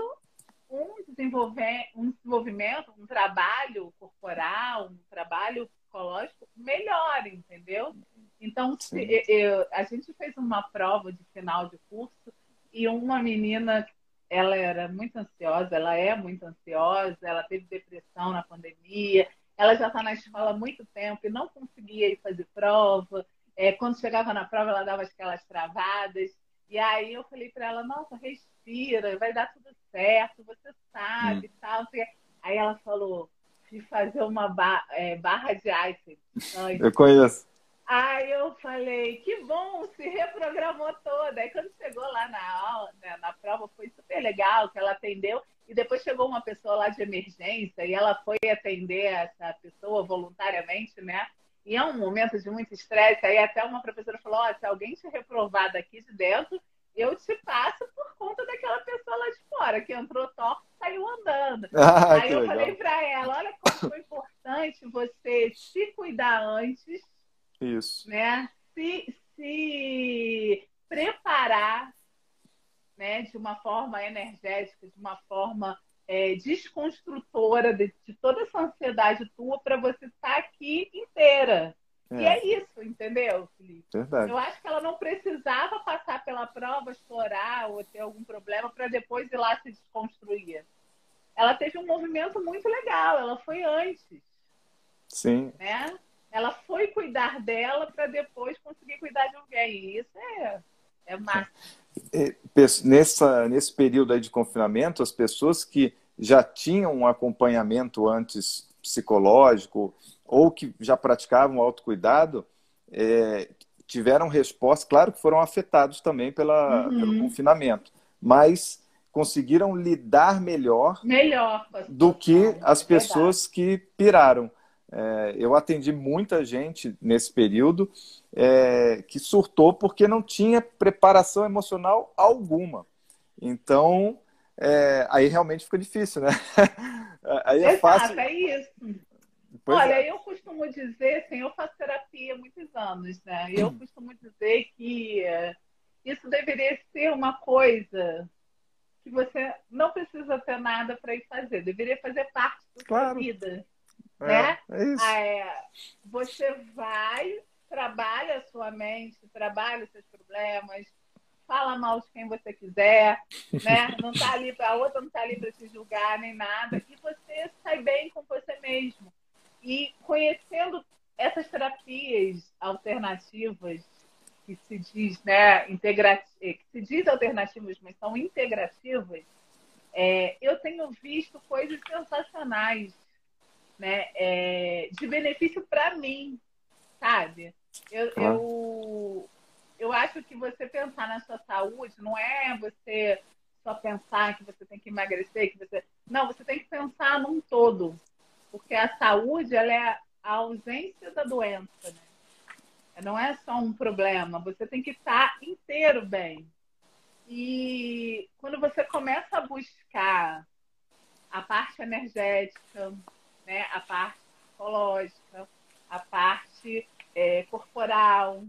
[SPEAKER 2] um, desenvolver, um desenvolvimento, um trabalho corporal, um trabalho psicológico melhor, entendeu? Então, se, eu, a gente fez uma prova de final de curso e uma menina, ela era muito ansiosa, ela é muito ansiosa, ela teve depressão na pandemia, ela já está na escola há muito tempo e não conseguia ir fazer prova. É, quando chegava na prova, ela dava aquelas travadas. E aí eu falei para ela, nossa, respira, vai dar tudo certo, você sabe, hum. tal. Aí ela falou, fui fazer uma bar é, barra de ice.
[SPEAKER 1] Eu conheço.
[SPEAKER 2] Aí eu falei, que bom, se reprogramou toda. Aí quando chegou lá na aula, né, na prova, foi super legal que ela atendeu. E depois chegou uma pessoa lá de emergência e ela foi atender essa pessoa voluntariamente, né? E é um momento de muito estresse. Aí até uma professora falou: oh, se alguém te reprovar daqui de dentro, eu te passo por conta daquela pessoa lá de fora, que entrou torto e saiu andando. (laughs) Ah, Aí eu legal. falei para ela: olha como foi importante você se cuidar antes.
[SPEAKER 1] Isso.
[SPEAKER 2] Né? Se, se preparar né, de uma forma energética, de uma forma é, desconstrutora de, de, toda essa ansiedade tua para você estar tá aqui inteira. É. E é isso, entendeu, Felipe?
[SPEAKER 1] Verdade.
[SPEAKER 2] Eu acho que ela não precisava passar pela prova, chorar ou ter algum problema para depois ir lá se desconstruir. Ela teve um movimento muito legal, ela foi antes.
[SPEAKER 1] Sim.
[SPEAKER 2] Né? Ela foi cuidar dela para depois conseguir cuidar de alguém. E isso é, é massa.
[SPEAKER 1] É, nessa, nesse período aí de confinamento, as pessoas que já tinham um acompanhamento antes psicológico ou que já praticavam autocuidado, é, tiveram resposta, claro que foram afetados também pela, uhum. pelo confinamento, mas conseguiram lidar melhor,
[SPEAKER 2] melhor
[SPEAKER 1] do que as pessoas que piraram. É, eu atendi muita gente nesse período é, que surtou porque não tinha preparação emocional alguma. Então, é, aí realmente fica difícil, né? (laughs)
[SPEAKER 2] aí é Exato, fácil. é isso. Pois Olha, é. eu costumo dizer, assim, eu faço terapia há muitos anos, né? E eu costumo dizer que isso deveria ser uma coisa que você não precisa ter nada para ir fazer, deveria fazer parte da claro. sua vida. É, né?
[SPEAKER 1] É isso.
[SPEAKER 2] É, você vai, trabalha a sua mente, trabalha os seus problemas, fala mal de quem você quiser, né? (laughs) Não tá ali, a outra não está ali para te julgar nem nada, e você sai bem com você mesmo. E conhecendo essas terapias alternativas que se diz, né, integra... que se diz alternativas, mas são integrativas, é, eu tenho visto coisas sensacionais né, é, de benefício para mim, sabe? Eu, ah. eu, eu acho que você pensar na sua saúde não é você só pensar que você tem que emagrecer, que você. Não, você tem que pensar num todo. Porque a saúde ela é a ausência da doença, né? Não é só um problema, você tem que estar inteiro bem. E quando você começa a buscar a parte energética, né? a parte psicológica, a parte é, corporal.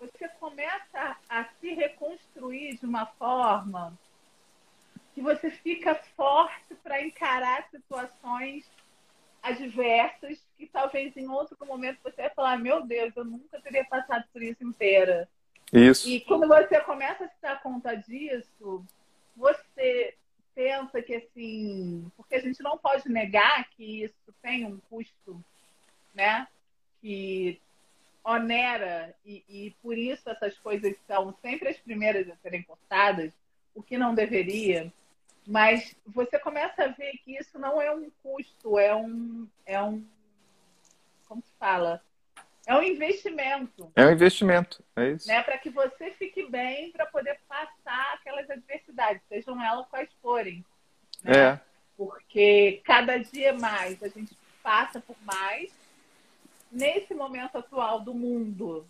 [SPEAKER 2] Você começa a se reconstruir de uma forma que você fica forte para encarar situações adversas que talvez em outro momento você vai falar, meu Deus, eu nunca teria passado por isso inteira.
[SPEAKER 1] Isso.
[SPEAKER 2] E quando você começa a se dar conta disso, você pensa que assim, porque a gente não pode negar que isso tem um custo, né? Que onera e, e por isso essas coisas são sempre as primeiras a serem cortadas. O que não deveria, mas você começa a ver que isso não é um custo, é um, é um como se fala? É um investimento.
[SPEAKER 1] É um investimento, é isso.
[SPEAKER 2] Né? Para que você fique bem, para poder passar aquelas adversidades, sejam elas quais forem. Né? É. Porque cada dia mais a gente passa por mais. Nesse momento atual do mundo,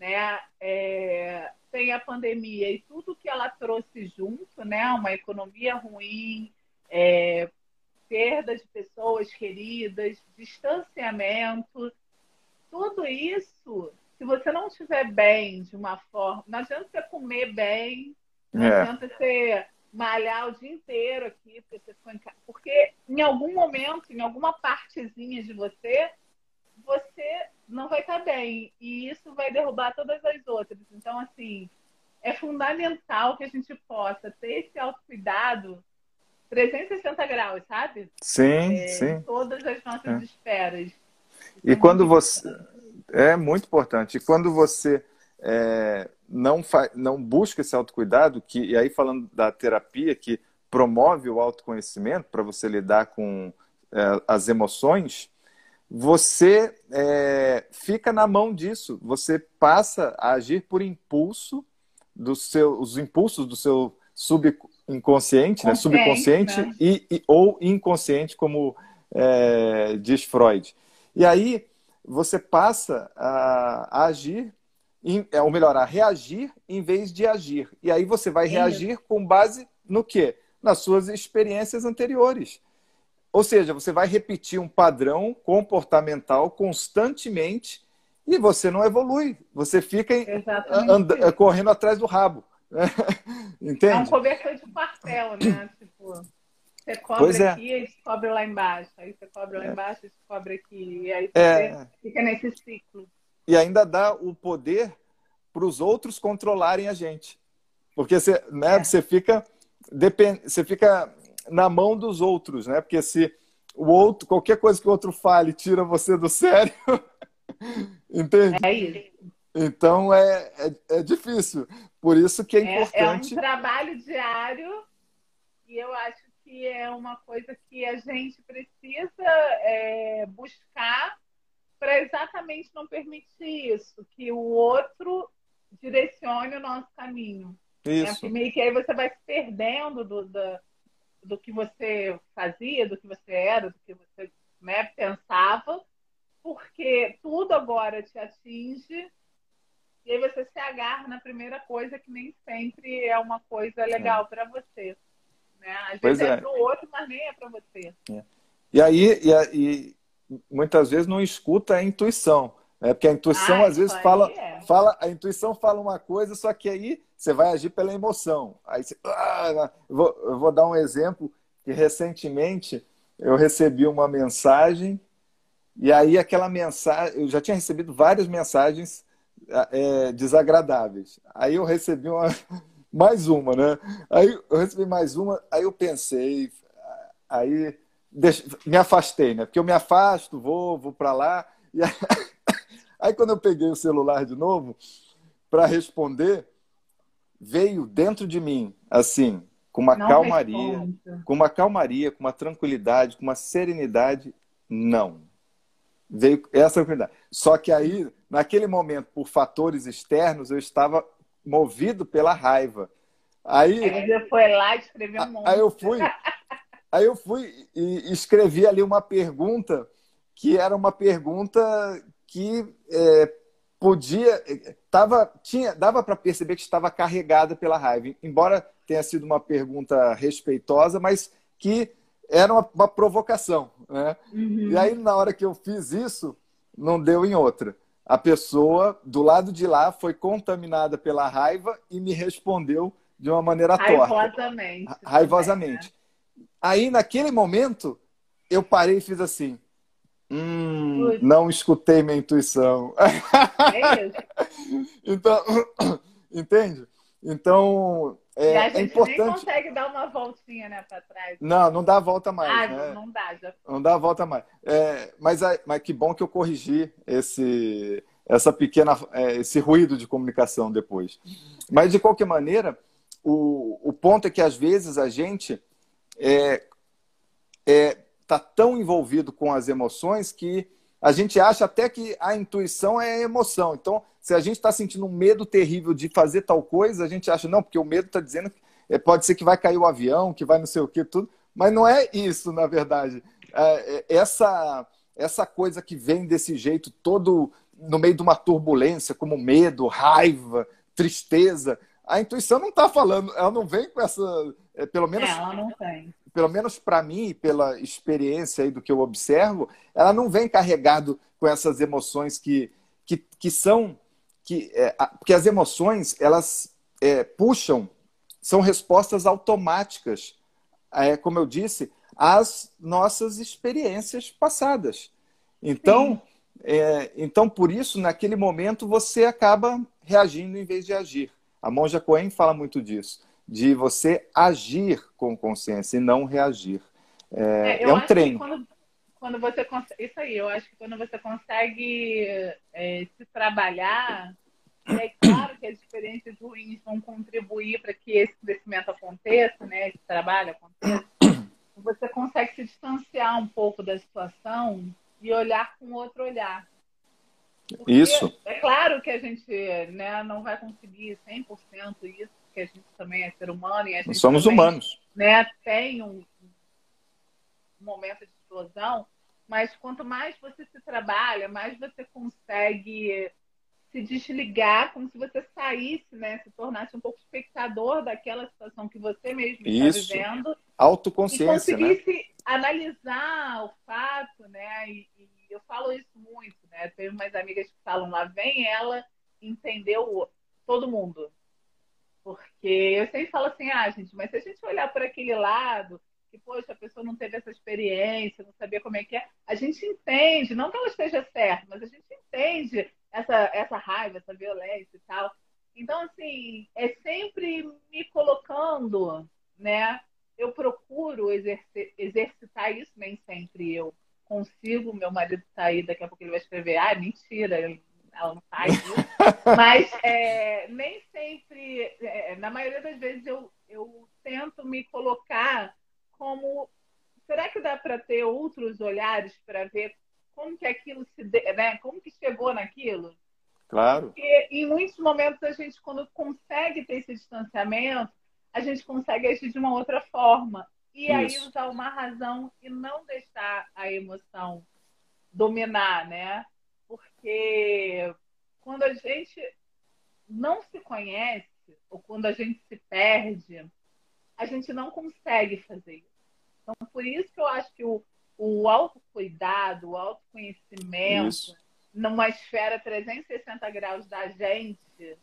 [SPEAKER 2] né, é, tem a pandemia e tudo que ela trouxe junto, né, uma economia ruim, é, perda de pessoas queridas, distanciamento, tudo isso, se você não estiver bem de uma forma, não adianta você comer bem, não é. adianta você malhar o dia inteiro aqui, porque você ficou em casa. Porque em algum momento, em alguma partezinha de você, você não vai estar bem. E isso vai derrubar todas as outras. Então, assim, é fundamental que a gente possa ter esse autocuidado 360 graus, sabe?
[SPEAKER 1] Sim, é, sim.
[SPEAKER 2] Todas as nossas é. esferas.
[SPEAKER 1] E quando você. É muito importante. E quando você é, não, fa... não busca esse autocuidado, que, e aí falando da terapia, que promove o autoconhecimento para você lidar com é, as emoções, você é, fica na mão disso. Você passa a agir por impulso dos seus impulsos do seu subconsciente, né? subconsciente né? E, e, ou inconsciente, como é, diz Freud. E aí você passa a, a agir, em, é, ou melhor, a reagir em vez de agir. E aí você vai reagir com base no quê? Nas suas experiências anteriores. Ou seja, você vai repetir um padrão comportamental constantemente e você não evolui. Você fica anda, correndo atrás do rabo. Entende? (laughs) É
[SPEAKER 2] um cobertor de quartel, né? Tipo... Você cobre é. aqui, e descobre lá embaixo. Aí você cobre lá é. embaixo, e descobre aqui. E aí você é. fica nesse ciclo.
[SPEAKER 1] E ainda dá o poder para os outros controlarem a gente. Porque você, né, é. você, fica, depend... você fica na mão dos outros, né? Porque se o outro, qualquer coisa que o outro fale, tira você do sério. (laughs) Entende?
[SPEAKER 2] É isso.
[SPEAKER 1] Então é, é, é, difícil. Por isso que é importante.
[SPEAKER 2] É, é um trabalho diário e eu acho que é uma coisa que a gente precisa é, buscar para exatamente não permitir isso, que o outro direcione o nosso caminho.
[SPEAKER 1] Isso.
[SPEAKER 2] Né? Meio que aí você vai se perdendo do, do, do que você fazia, do que você era, do que você né, pensava, porque tudo agora te atinge e aí você se agarra na primeira coisa que nem sempre é uma coisa legal é. para você. Né? Às pois vezes é, é para o outro, mas nem é para você. É.
[SPEAKER 1] E aí, e, e, muitas vezes não escuta a intuição. Né? Porque a intuição, ah, às vezes, fala, é. fala, a intuição fala uma coisa, só que aí você vai agir pela emoção. Aí você, ah, eu, vou, eu vou dar um exemplo que recentemente eu recebi uma mensagem e aí aquela mensagem, eu já tinha recebido várias mensagens é, desagradáveis. Aí eu recebi uma, mais uma, né? Aí eu recebi mais uma, aí eu pensei, aí me afastei, né? Porque eu me afasto, vou, vou para lá. E aí, (laughs) aí, quando eu peguei o celular de novo para responder, veio dentro de mim, assim, com uma não calmaria, responde. com uma calmaria, com uma tranquilidade, com uma serenidade, não. Veio essa tranquilidade. Só que aí, naquele momento, por fatores externos, eu estava movido pela raiva. Aí,
[SPEAKER 2] aí você foi lá e escreveu um monte.
[SPEAKER 1] Aí eu fui, aí eu fui e escrevi ali uma pergunta que era uma pergunta que é, podia, tava, tinha, dava para perceber que estava carregada pela raiva, embora tenha sido uma pergunta respeitosa, mas que era uma, uma provocação, né? Uhum. E aí na hora que eu fiz isso, não deu em outra a pessoa do lado de lá foi contaminada pela raiva e me respondeu de uma maneira
[SPEAKER 2] Raivosamente.
[SPEAKER 1] torta. Raivosamente. Né? Aí, naquele momento, eu parei e fiz assim. Hum, não escutei minha intuição. É isso. (laughs) então, (clears throat) entende? Então, é,
[SPEAKER 2] e a gente
[SPEAKER 1] é importante... nem
[SPEAKER 2] consegue dar uma voltinha né, para trás.
[SPEAKER 1] Não, não dá a volta mais.
[SPEAKER 2] Ah,
[SPEAKER 1] né?
[SPEAKER 2] não dá. Já...
[SPEAKER 1] Não dá a volta mais. É, mas, mas que bom que eu corrigi esse, essa pequena, é, esse ruído de comunicação depois. Mas, de qualquer maneira, o, o ponto é que às vezes a gente é, é, tá tão envolvido com as emoções que a gente acha até que a intuição é emoção. Então, se a gente está sentindo um medo terrível de fazer tal coisa, a gente acha, não, porque o medo está dizendo que é, pode ser que vai cair o avião, que vai não sei o que, tudo. Mas não é isso, na verdade. É, é, essa, essa coisa que vem desse jeito, todo no meio de uma turbulência, como medo, raiva, tristeza, a intuição não está falando, ela não vem com essa. É, pelo menos. É,
[SPEAKER 2] ela não tem
[SPEAKER 1] pelo menos para mim, pela experiência aí do que eu observo, ela não vem carregado com essas emoções que, que, que são que é, porque as emoções elas é, puxam são respostas automáticas, é, como eu disse, às nossas experiências passadas. Então, é, então por isso naquele momento você acaba reagindo em vez de agir. A Monja Cohen fala muito disso de você agir com consciência e não reagir. É, é, é um treino.
[SPEAKER 2] Quando, quando, você consegue, isso aí, eu acho que quando você consegue é, se trabalhar, é claro que as experiências ruins vão contribuir para que esse crescimento aconteça, né? Esse trabalho aconteça. (coughs) Você consegue se distanciar um pouco da situação e olhar com outro olhar.
[SPEAKER 1] Porque isso.
[SPEAKER 2] É claro que a gente né, não vai conseguir 100% isso, porque a gente também é ser humano e a gente
[SPEAKER 1] somos
[SPEAKER 2] também,
[SPEAKER 1] humanos.
[SPEAKER 2] Né, tem um, momento de explosão, mas quanto mais você se trabalha, mais você consegue se desligar, como se você saísse, né, se tornasse um pouco espectador daquela situação que você mesmo está vivendo.
[SPEAKER 1] Autoconsciência,
[SPEAKER 2] e né? conseguisse né? analisar o fato, né? E, e, eu falo isso muito, né? Tenho umas amigas que falam lá, vem ela entendeu todo mundo. Porque eu sempre falo assim, ah, gente, mas se a gente olhar por aquele lado, que, poxa, a pessoa não teve essa experiência, não sabia como é que é, a gente entende, não que ela esteja certa, mas a gente entende essa, essa raiva, essa violência e tal. Então, assim, é sempre me colocando, né? Eu procuro exercer, exercitar isso, nem sempre eu consigo. Meu marido tá aí, daqui a pouco ele vai escrever, ah, mentira, ela não faz isso. Mas é, nem sempre, é, na maioria das vezes, eu, eu tento me colocar como. Será que dá para ter outros olhares para ver como que aquilo se. Né? Como que chegou naquilo?
[SPEAKER 1] Claro.
[SPEAKER 2] Porque em muitos momentos a gente, quando consegue ter esse distanciamento, a gente consegue agir de uma outra forma. E Isso. aí usar uma razão e não deixar a emoção dominar, né? Porque quando a gente não se conhece, ou quando a gente se perde, a gente não consegue fazer isso. Então, por isso que eu acho que o, o autocuidado, o autoconhecimento, isso. numa esfera 360 graus da gente,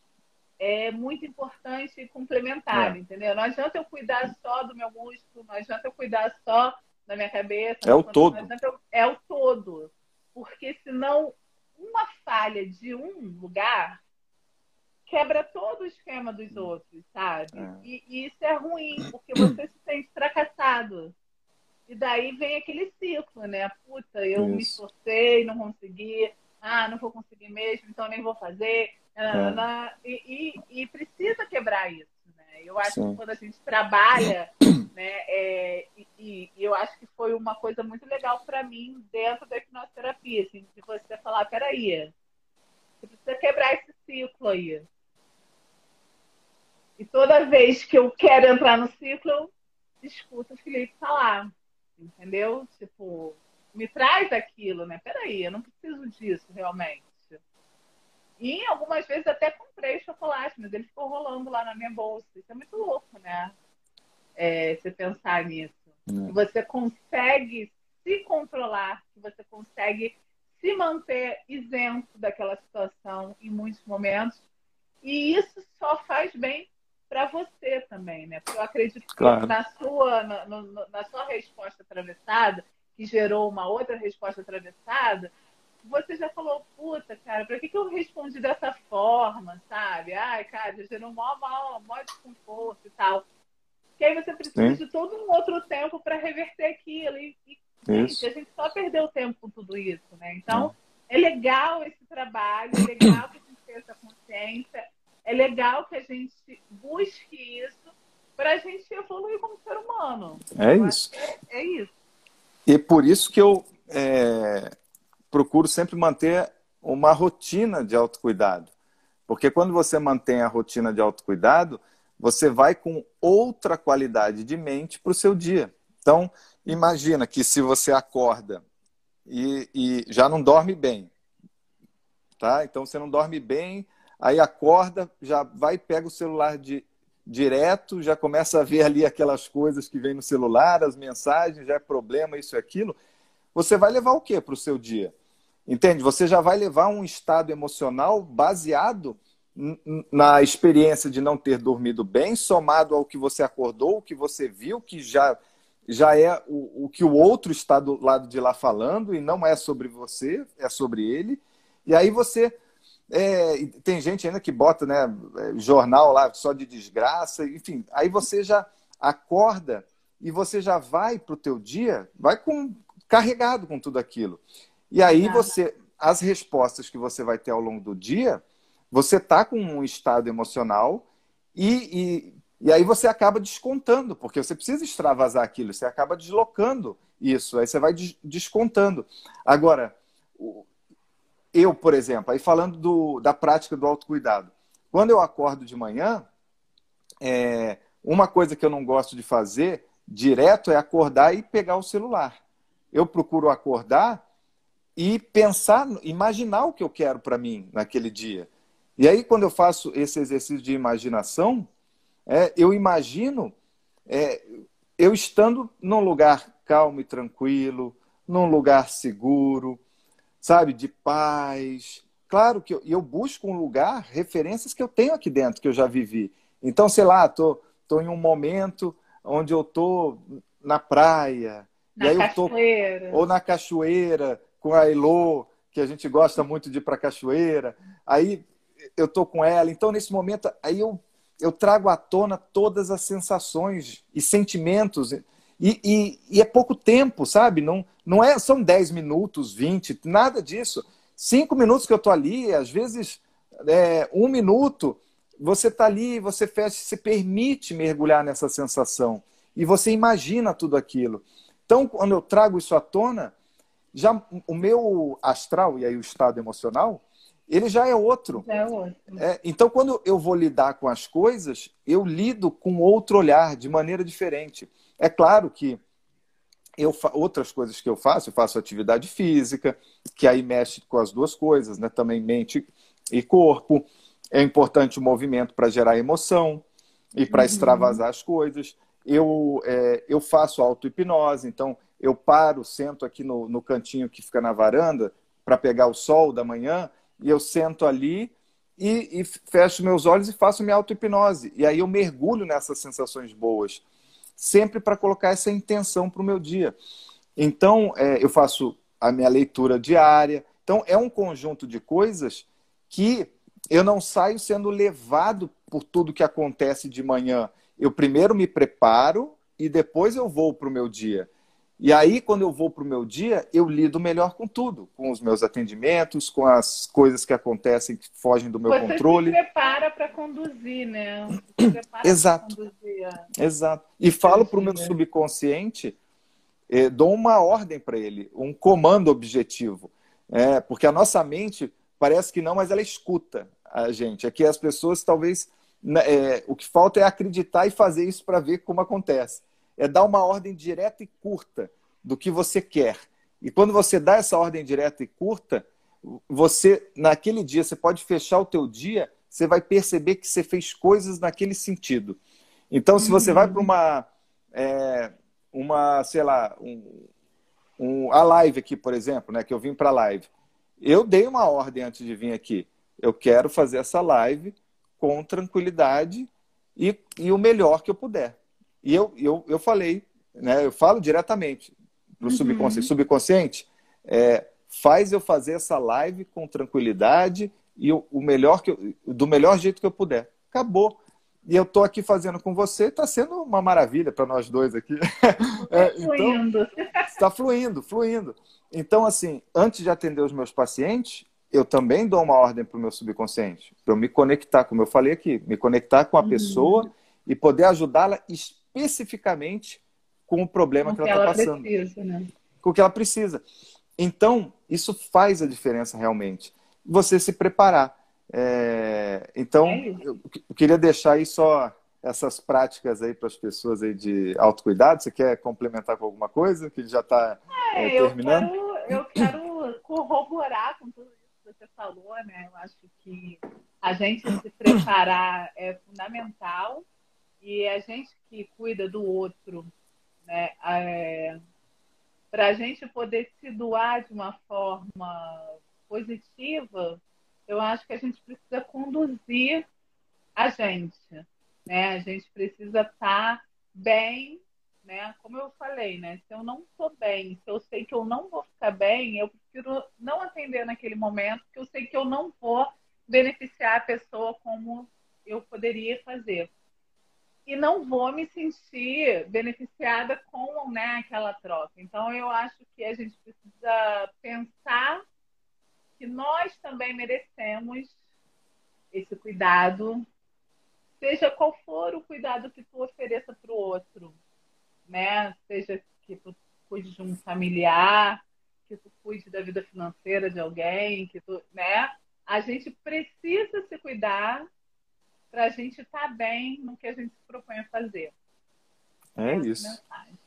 [SPEAKER 2] é muito importante e complementar, é. entendeu? Não adianta eu cuidar só do meu músculo, não adianta eu cuidar só da minha cabeça.
[SPEAKER 1] É o todo.
[SPEAKER 2] Eu, é o todo. Porque senão uma falha de um lugar quebra todo o esquema dos outros, sabe? É. E, e, isso é ruim, porque você se sente fracassado. E daí vem aquele ciclo, né? Puta, eu isso. me esforcei, não consegui. Ah, não vou conseguir mesmo, então nem vou fazer. É. E, e, e, precisa quebrar isso, né? Eu acho Sim. que quando a gente trabalha (coughs) né? É, e, e, eu acho que foi uma coisa muito legal para mim dentro da hipnoterapia, assim, de você falar, peraí, você precisa quebrar esse ciclo aí. E toda vez que eu quero entrar no ciclo, eu escuto o Felipe falar, entendeu? Tipo, me traz aquilo, né? Peraí, eu não preciso disso realmente. E algumas vezes até comprei chocolate, mas ele ficou rolando lá na minha bolsa. Isso é muito louco, né? É, você pensar nisso. É. Você consegue se controlar, você consegue se manter isento daquela situação em muitos momentos. E isso só faz bem para você também, né? Porque eu acredito claro. que na sua, na, na, sua resposta atravessada, que gerou uma outra resposta atravessada, você já falou, puta, cara, pra que, que eu respondi dessa forma, sabe? Ai, cara, gerou mó, mó, mó desconforto e tal que aí você precisa Sim. de todo um outro tempo para reverter aquilo. E, e gente, a gente só perdeu tempo com tudo isso, né? Então, é, é legal esse trabalho, é legal que a gente tenha essa consciência, é legal que a gente busque isso, para a gente evoluir como ser humano.
[SPEAKER 1] É eu isso.
[SPEAKER 2] É, é, isso.
[SPEAKER 1] E por isso que eu é, procuro sempre manter uma rotina de autocuidado. Porque quando você mantém a rotina de autocuidado, você vai com outra qualidade de mente para o seu dia. Então, imagina que se você acorda e, e, já não dorme bem, tá? Então você não dorme bem, aí acorda, já vai pega o celular de direto, já começa a ver ali aquelas coisas que vem no celular, as mensagens, já é problema, isso e aquilo. Você vai levar o que para o seu dia? Entende? Você já vai levar um estado emocional baseado na experiência de não ter dormido bem, somado ao que você acordou, o que você viu, que já, já é o, o que o outro está do lado de lá falando, e não é sobre você, é sobre ele. E aí você. É, tem gente ainda que bota né, é, jornal lá só de desgraça, enfim. Aí você já acorda e você já vai para o teu dia, vai com, carregado com tudo aquilo. E aí você, as respostas que você vai ter ao longo do dia, você está com um estado emocional e, e, e, aí você acaba descontando, porque você precisa extravasar aquilo, você acaba deslocando isso, aí você vai descontando. Agora, eu, por exemplo, aí falando do, da prática do autocuidado, quando eu acordo de manhã, é, uma coisa que eu não gosto de fazer direto é acordar e pegar o celular. Eu procuro acordar e pensar, imaginar o que eu quero para mim naquele dia. E aí, quando eu faço esse exercício de imaginação, é, eu imagino é, eu estando num lugar calmo e tranquilo, num lugar seguro, sabe, de paz. Claro que eu, eu busco um lugar, referências que eu tenho aqui dentro, que eu já vivi. Então, sei lá, tô, tô em um momento onde eu tô na praia,
[SPEAKER 2] na e aí cachoeira.
[SPEAKER 1] eu tô ou na cachoeira com a Elô, que a gente gosta muito de ir para cachoeira. Aí eu tô com ela. Então, nesse momento, aí eu, eu trago à tona todas as sensações e sentimentos. E, e, e é pouco tempo, sabe? Não, não é, são 10 minutos, 20, nada disso. Cinco minutos que eu tô ali, às vezes é, um minuto, você tá ali, você fecha, se permite mergulhar nessa sensação. E você imagina tudo aquilo. Então, quando eu trago isso à tona, já o meu astral, e aí o estado emocional, ele já é outro.
[SPEAKER 2] Já é outro.
[SPEAKER 1] É, então, quando eu vou lidar com as coisas, eu lido com outro olhar, de maneira diferente. É claro que eu outras coisas que eu faço, eu faço atividade física, que aí mexe com as duas coisas, né? também mente e corpo. É importante o movimento para gerar emoção e para uhum. extravasar as coisas. Eu, é, eu faço auto-hipnose, então eu paro, sento aqui no, no cantinho que fica na varanda para pegar o sol da manhã e eu sento ali e, e fecho meus olhos e faço minha auto-hipnose. E aí eu mergulho nessas sensações boas, sempre para colocar essa intenção para o meu dia. Então, é, eu faço a minha leitura diária. Então, é um conjunto de coisas que eu não saio sendo levado por tudo que acontece de manhã. Eu primeiro me preparo e depois eu vou para o meu dia. E aí, quando eu vou para o meu dia, eu lido melhor com tudo, com os meus atendimentos, com as coisas que acontecem que fogem do meu
[SPEAKER 2] Você
[SPEAKER 1] controle.
[SPEAKER 2] Você se prepara para conduzir, né?
[SPEAKER 1] Exato. Conduzir. Exato. E falo para o meu subconsciente, eh, dou uma ordem para ele, um comando objetivo. É, porque a nossa mente parece que não, mas ela escuta a gente. É que as pessoas talvez. Né, é, o que falta é acreditar e fazer isso para ver como acontece é dar uma ordem direta e curta do que você quer. E quando você dá essa ordem direta e curta, você naquele dia você pode fechar o teu dia, você vai perceber que você fez coisas naquele sentido. Então, se você vai para uma é, uma, sei lá, um, um, a live aqui, por exemplo, né, que eu vim para a live, eu dei uma ordem antes de vir aqui. Eu quero fazer essa live com tranquilidade e, e o melhor que eu puder. E eu, eu, eu falei, né, eu falo diretamente para o uhum. subconsciente. Subconsciente, é, faz eu fazer essa live com tranquilidade e o, o melhor que eu, do melhor jeito que eu puder. Acabou. E eu estou aqui fazendo com você, está sendo uma maravilha para nós dois aqui. (laughs)
[SPEAKER 2] é, então, fluindo.
[SPEAKER 1] Está fluindo, fluindo. Então, assim, antes de atender os meus pacientes, eu também dou uma ordem para o meu subconsciente, para eu me conectar, como eu falei aqui, me conectar com a uhum. pessoa e poder ajudá-la especificamente com o problema que, que ela está passando.
[SPEAKER 2] Precisa, né?
[SPEAKER 1] Com o que ela precisa. Então, isso faz a diferença realmente. Você se preparar. É... Então, é eu queria deixar aí só essas práticas aí para as pessoas aí de autocuidado. Você quer complementar com alguma coisa que já está é, é, terminando?
[SPEAKER 2] Eu quero, eu quero corroborar com tudo isso que você falou, né? Eu acho que a gente se preparar é fundamental e a gente que cuida do outro, né? É, para a gente poder se doar de uma forma positiva, eu acho que a gente precisa conduzir a gente, né? A gente precisa estar tá bem, né? Como eu falei, né? Se eu não estou bem, se eu sei que eu não vou ficar bem, eu prefiro não atender naquele momento, porque eu sei que eu não vou beneficiar a pessoa como eu poderia fazer. E não vou me sentir beneficiada com né, aquela troca. Então, eu acho que a gente precisa pensar que nós também merecemos esse cuidado, seja qual for o cuidado que tu ofereça para o outro, né? Seja que tu cuide de um familiar, que tu cuide da vida financeira de alguém, que tu, né? A gente precisa se cuidar para a gente estar tá bem no que a gente se propõe a fazer.
[SPEAKER 1] É isso. Né?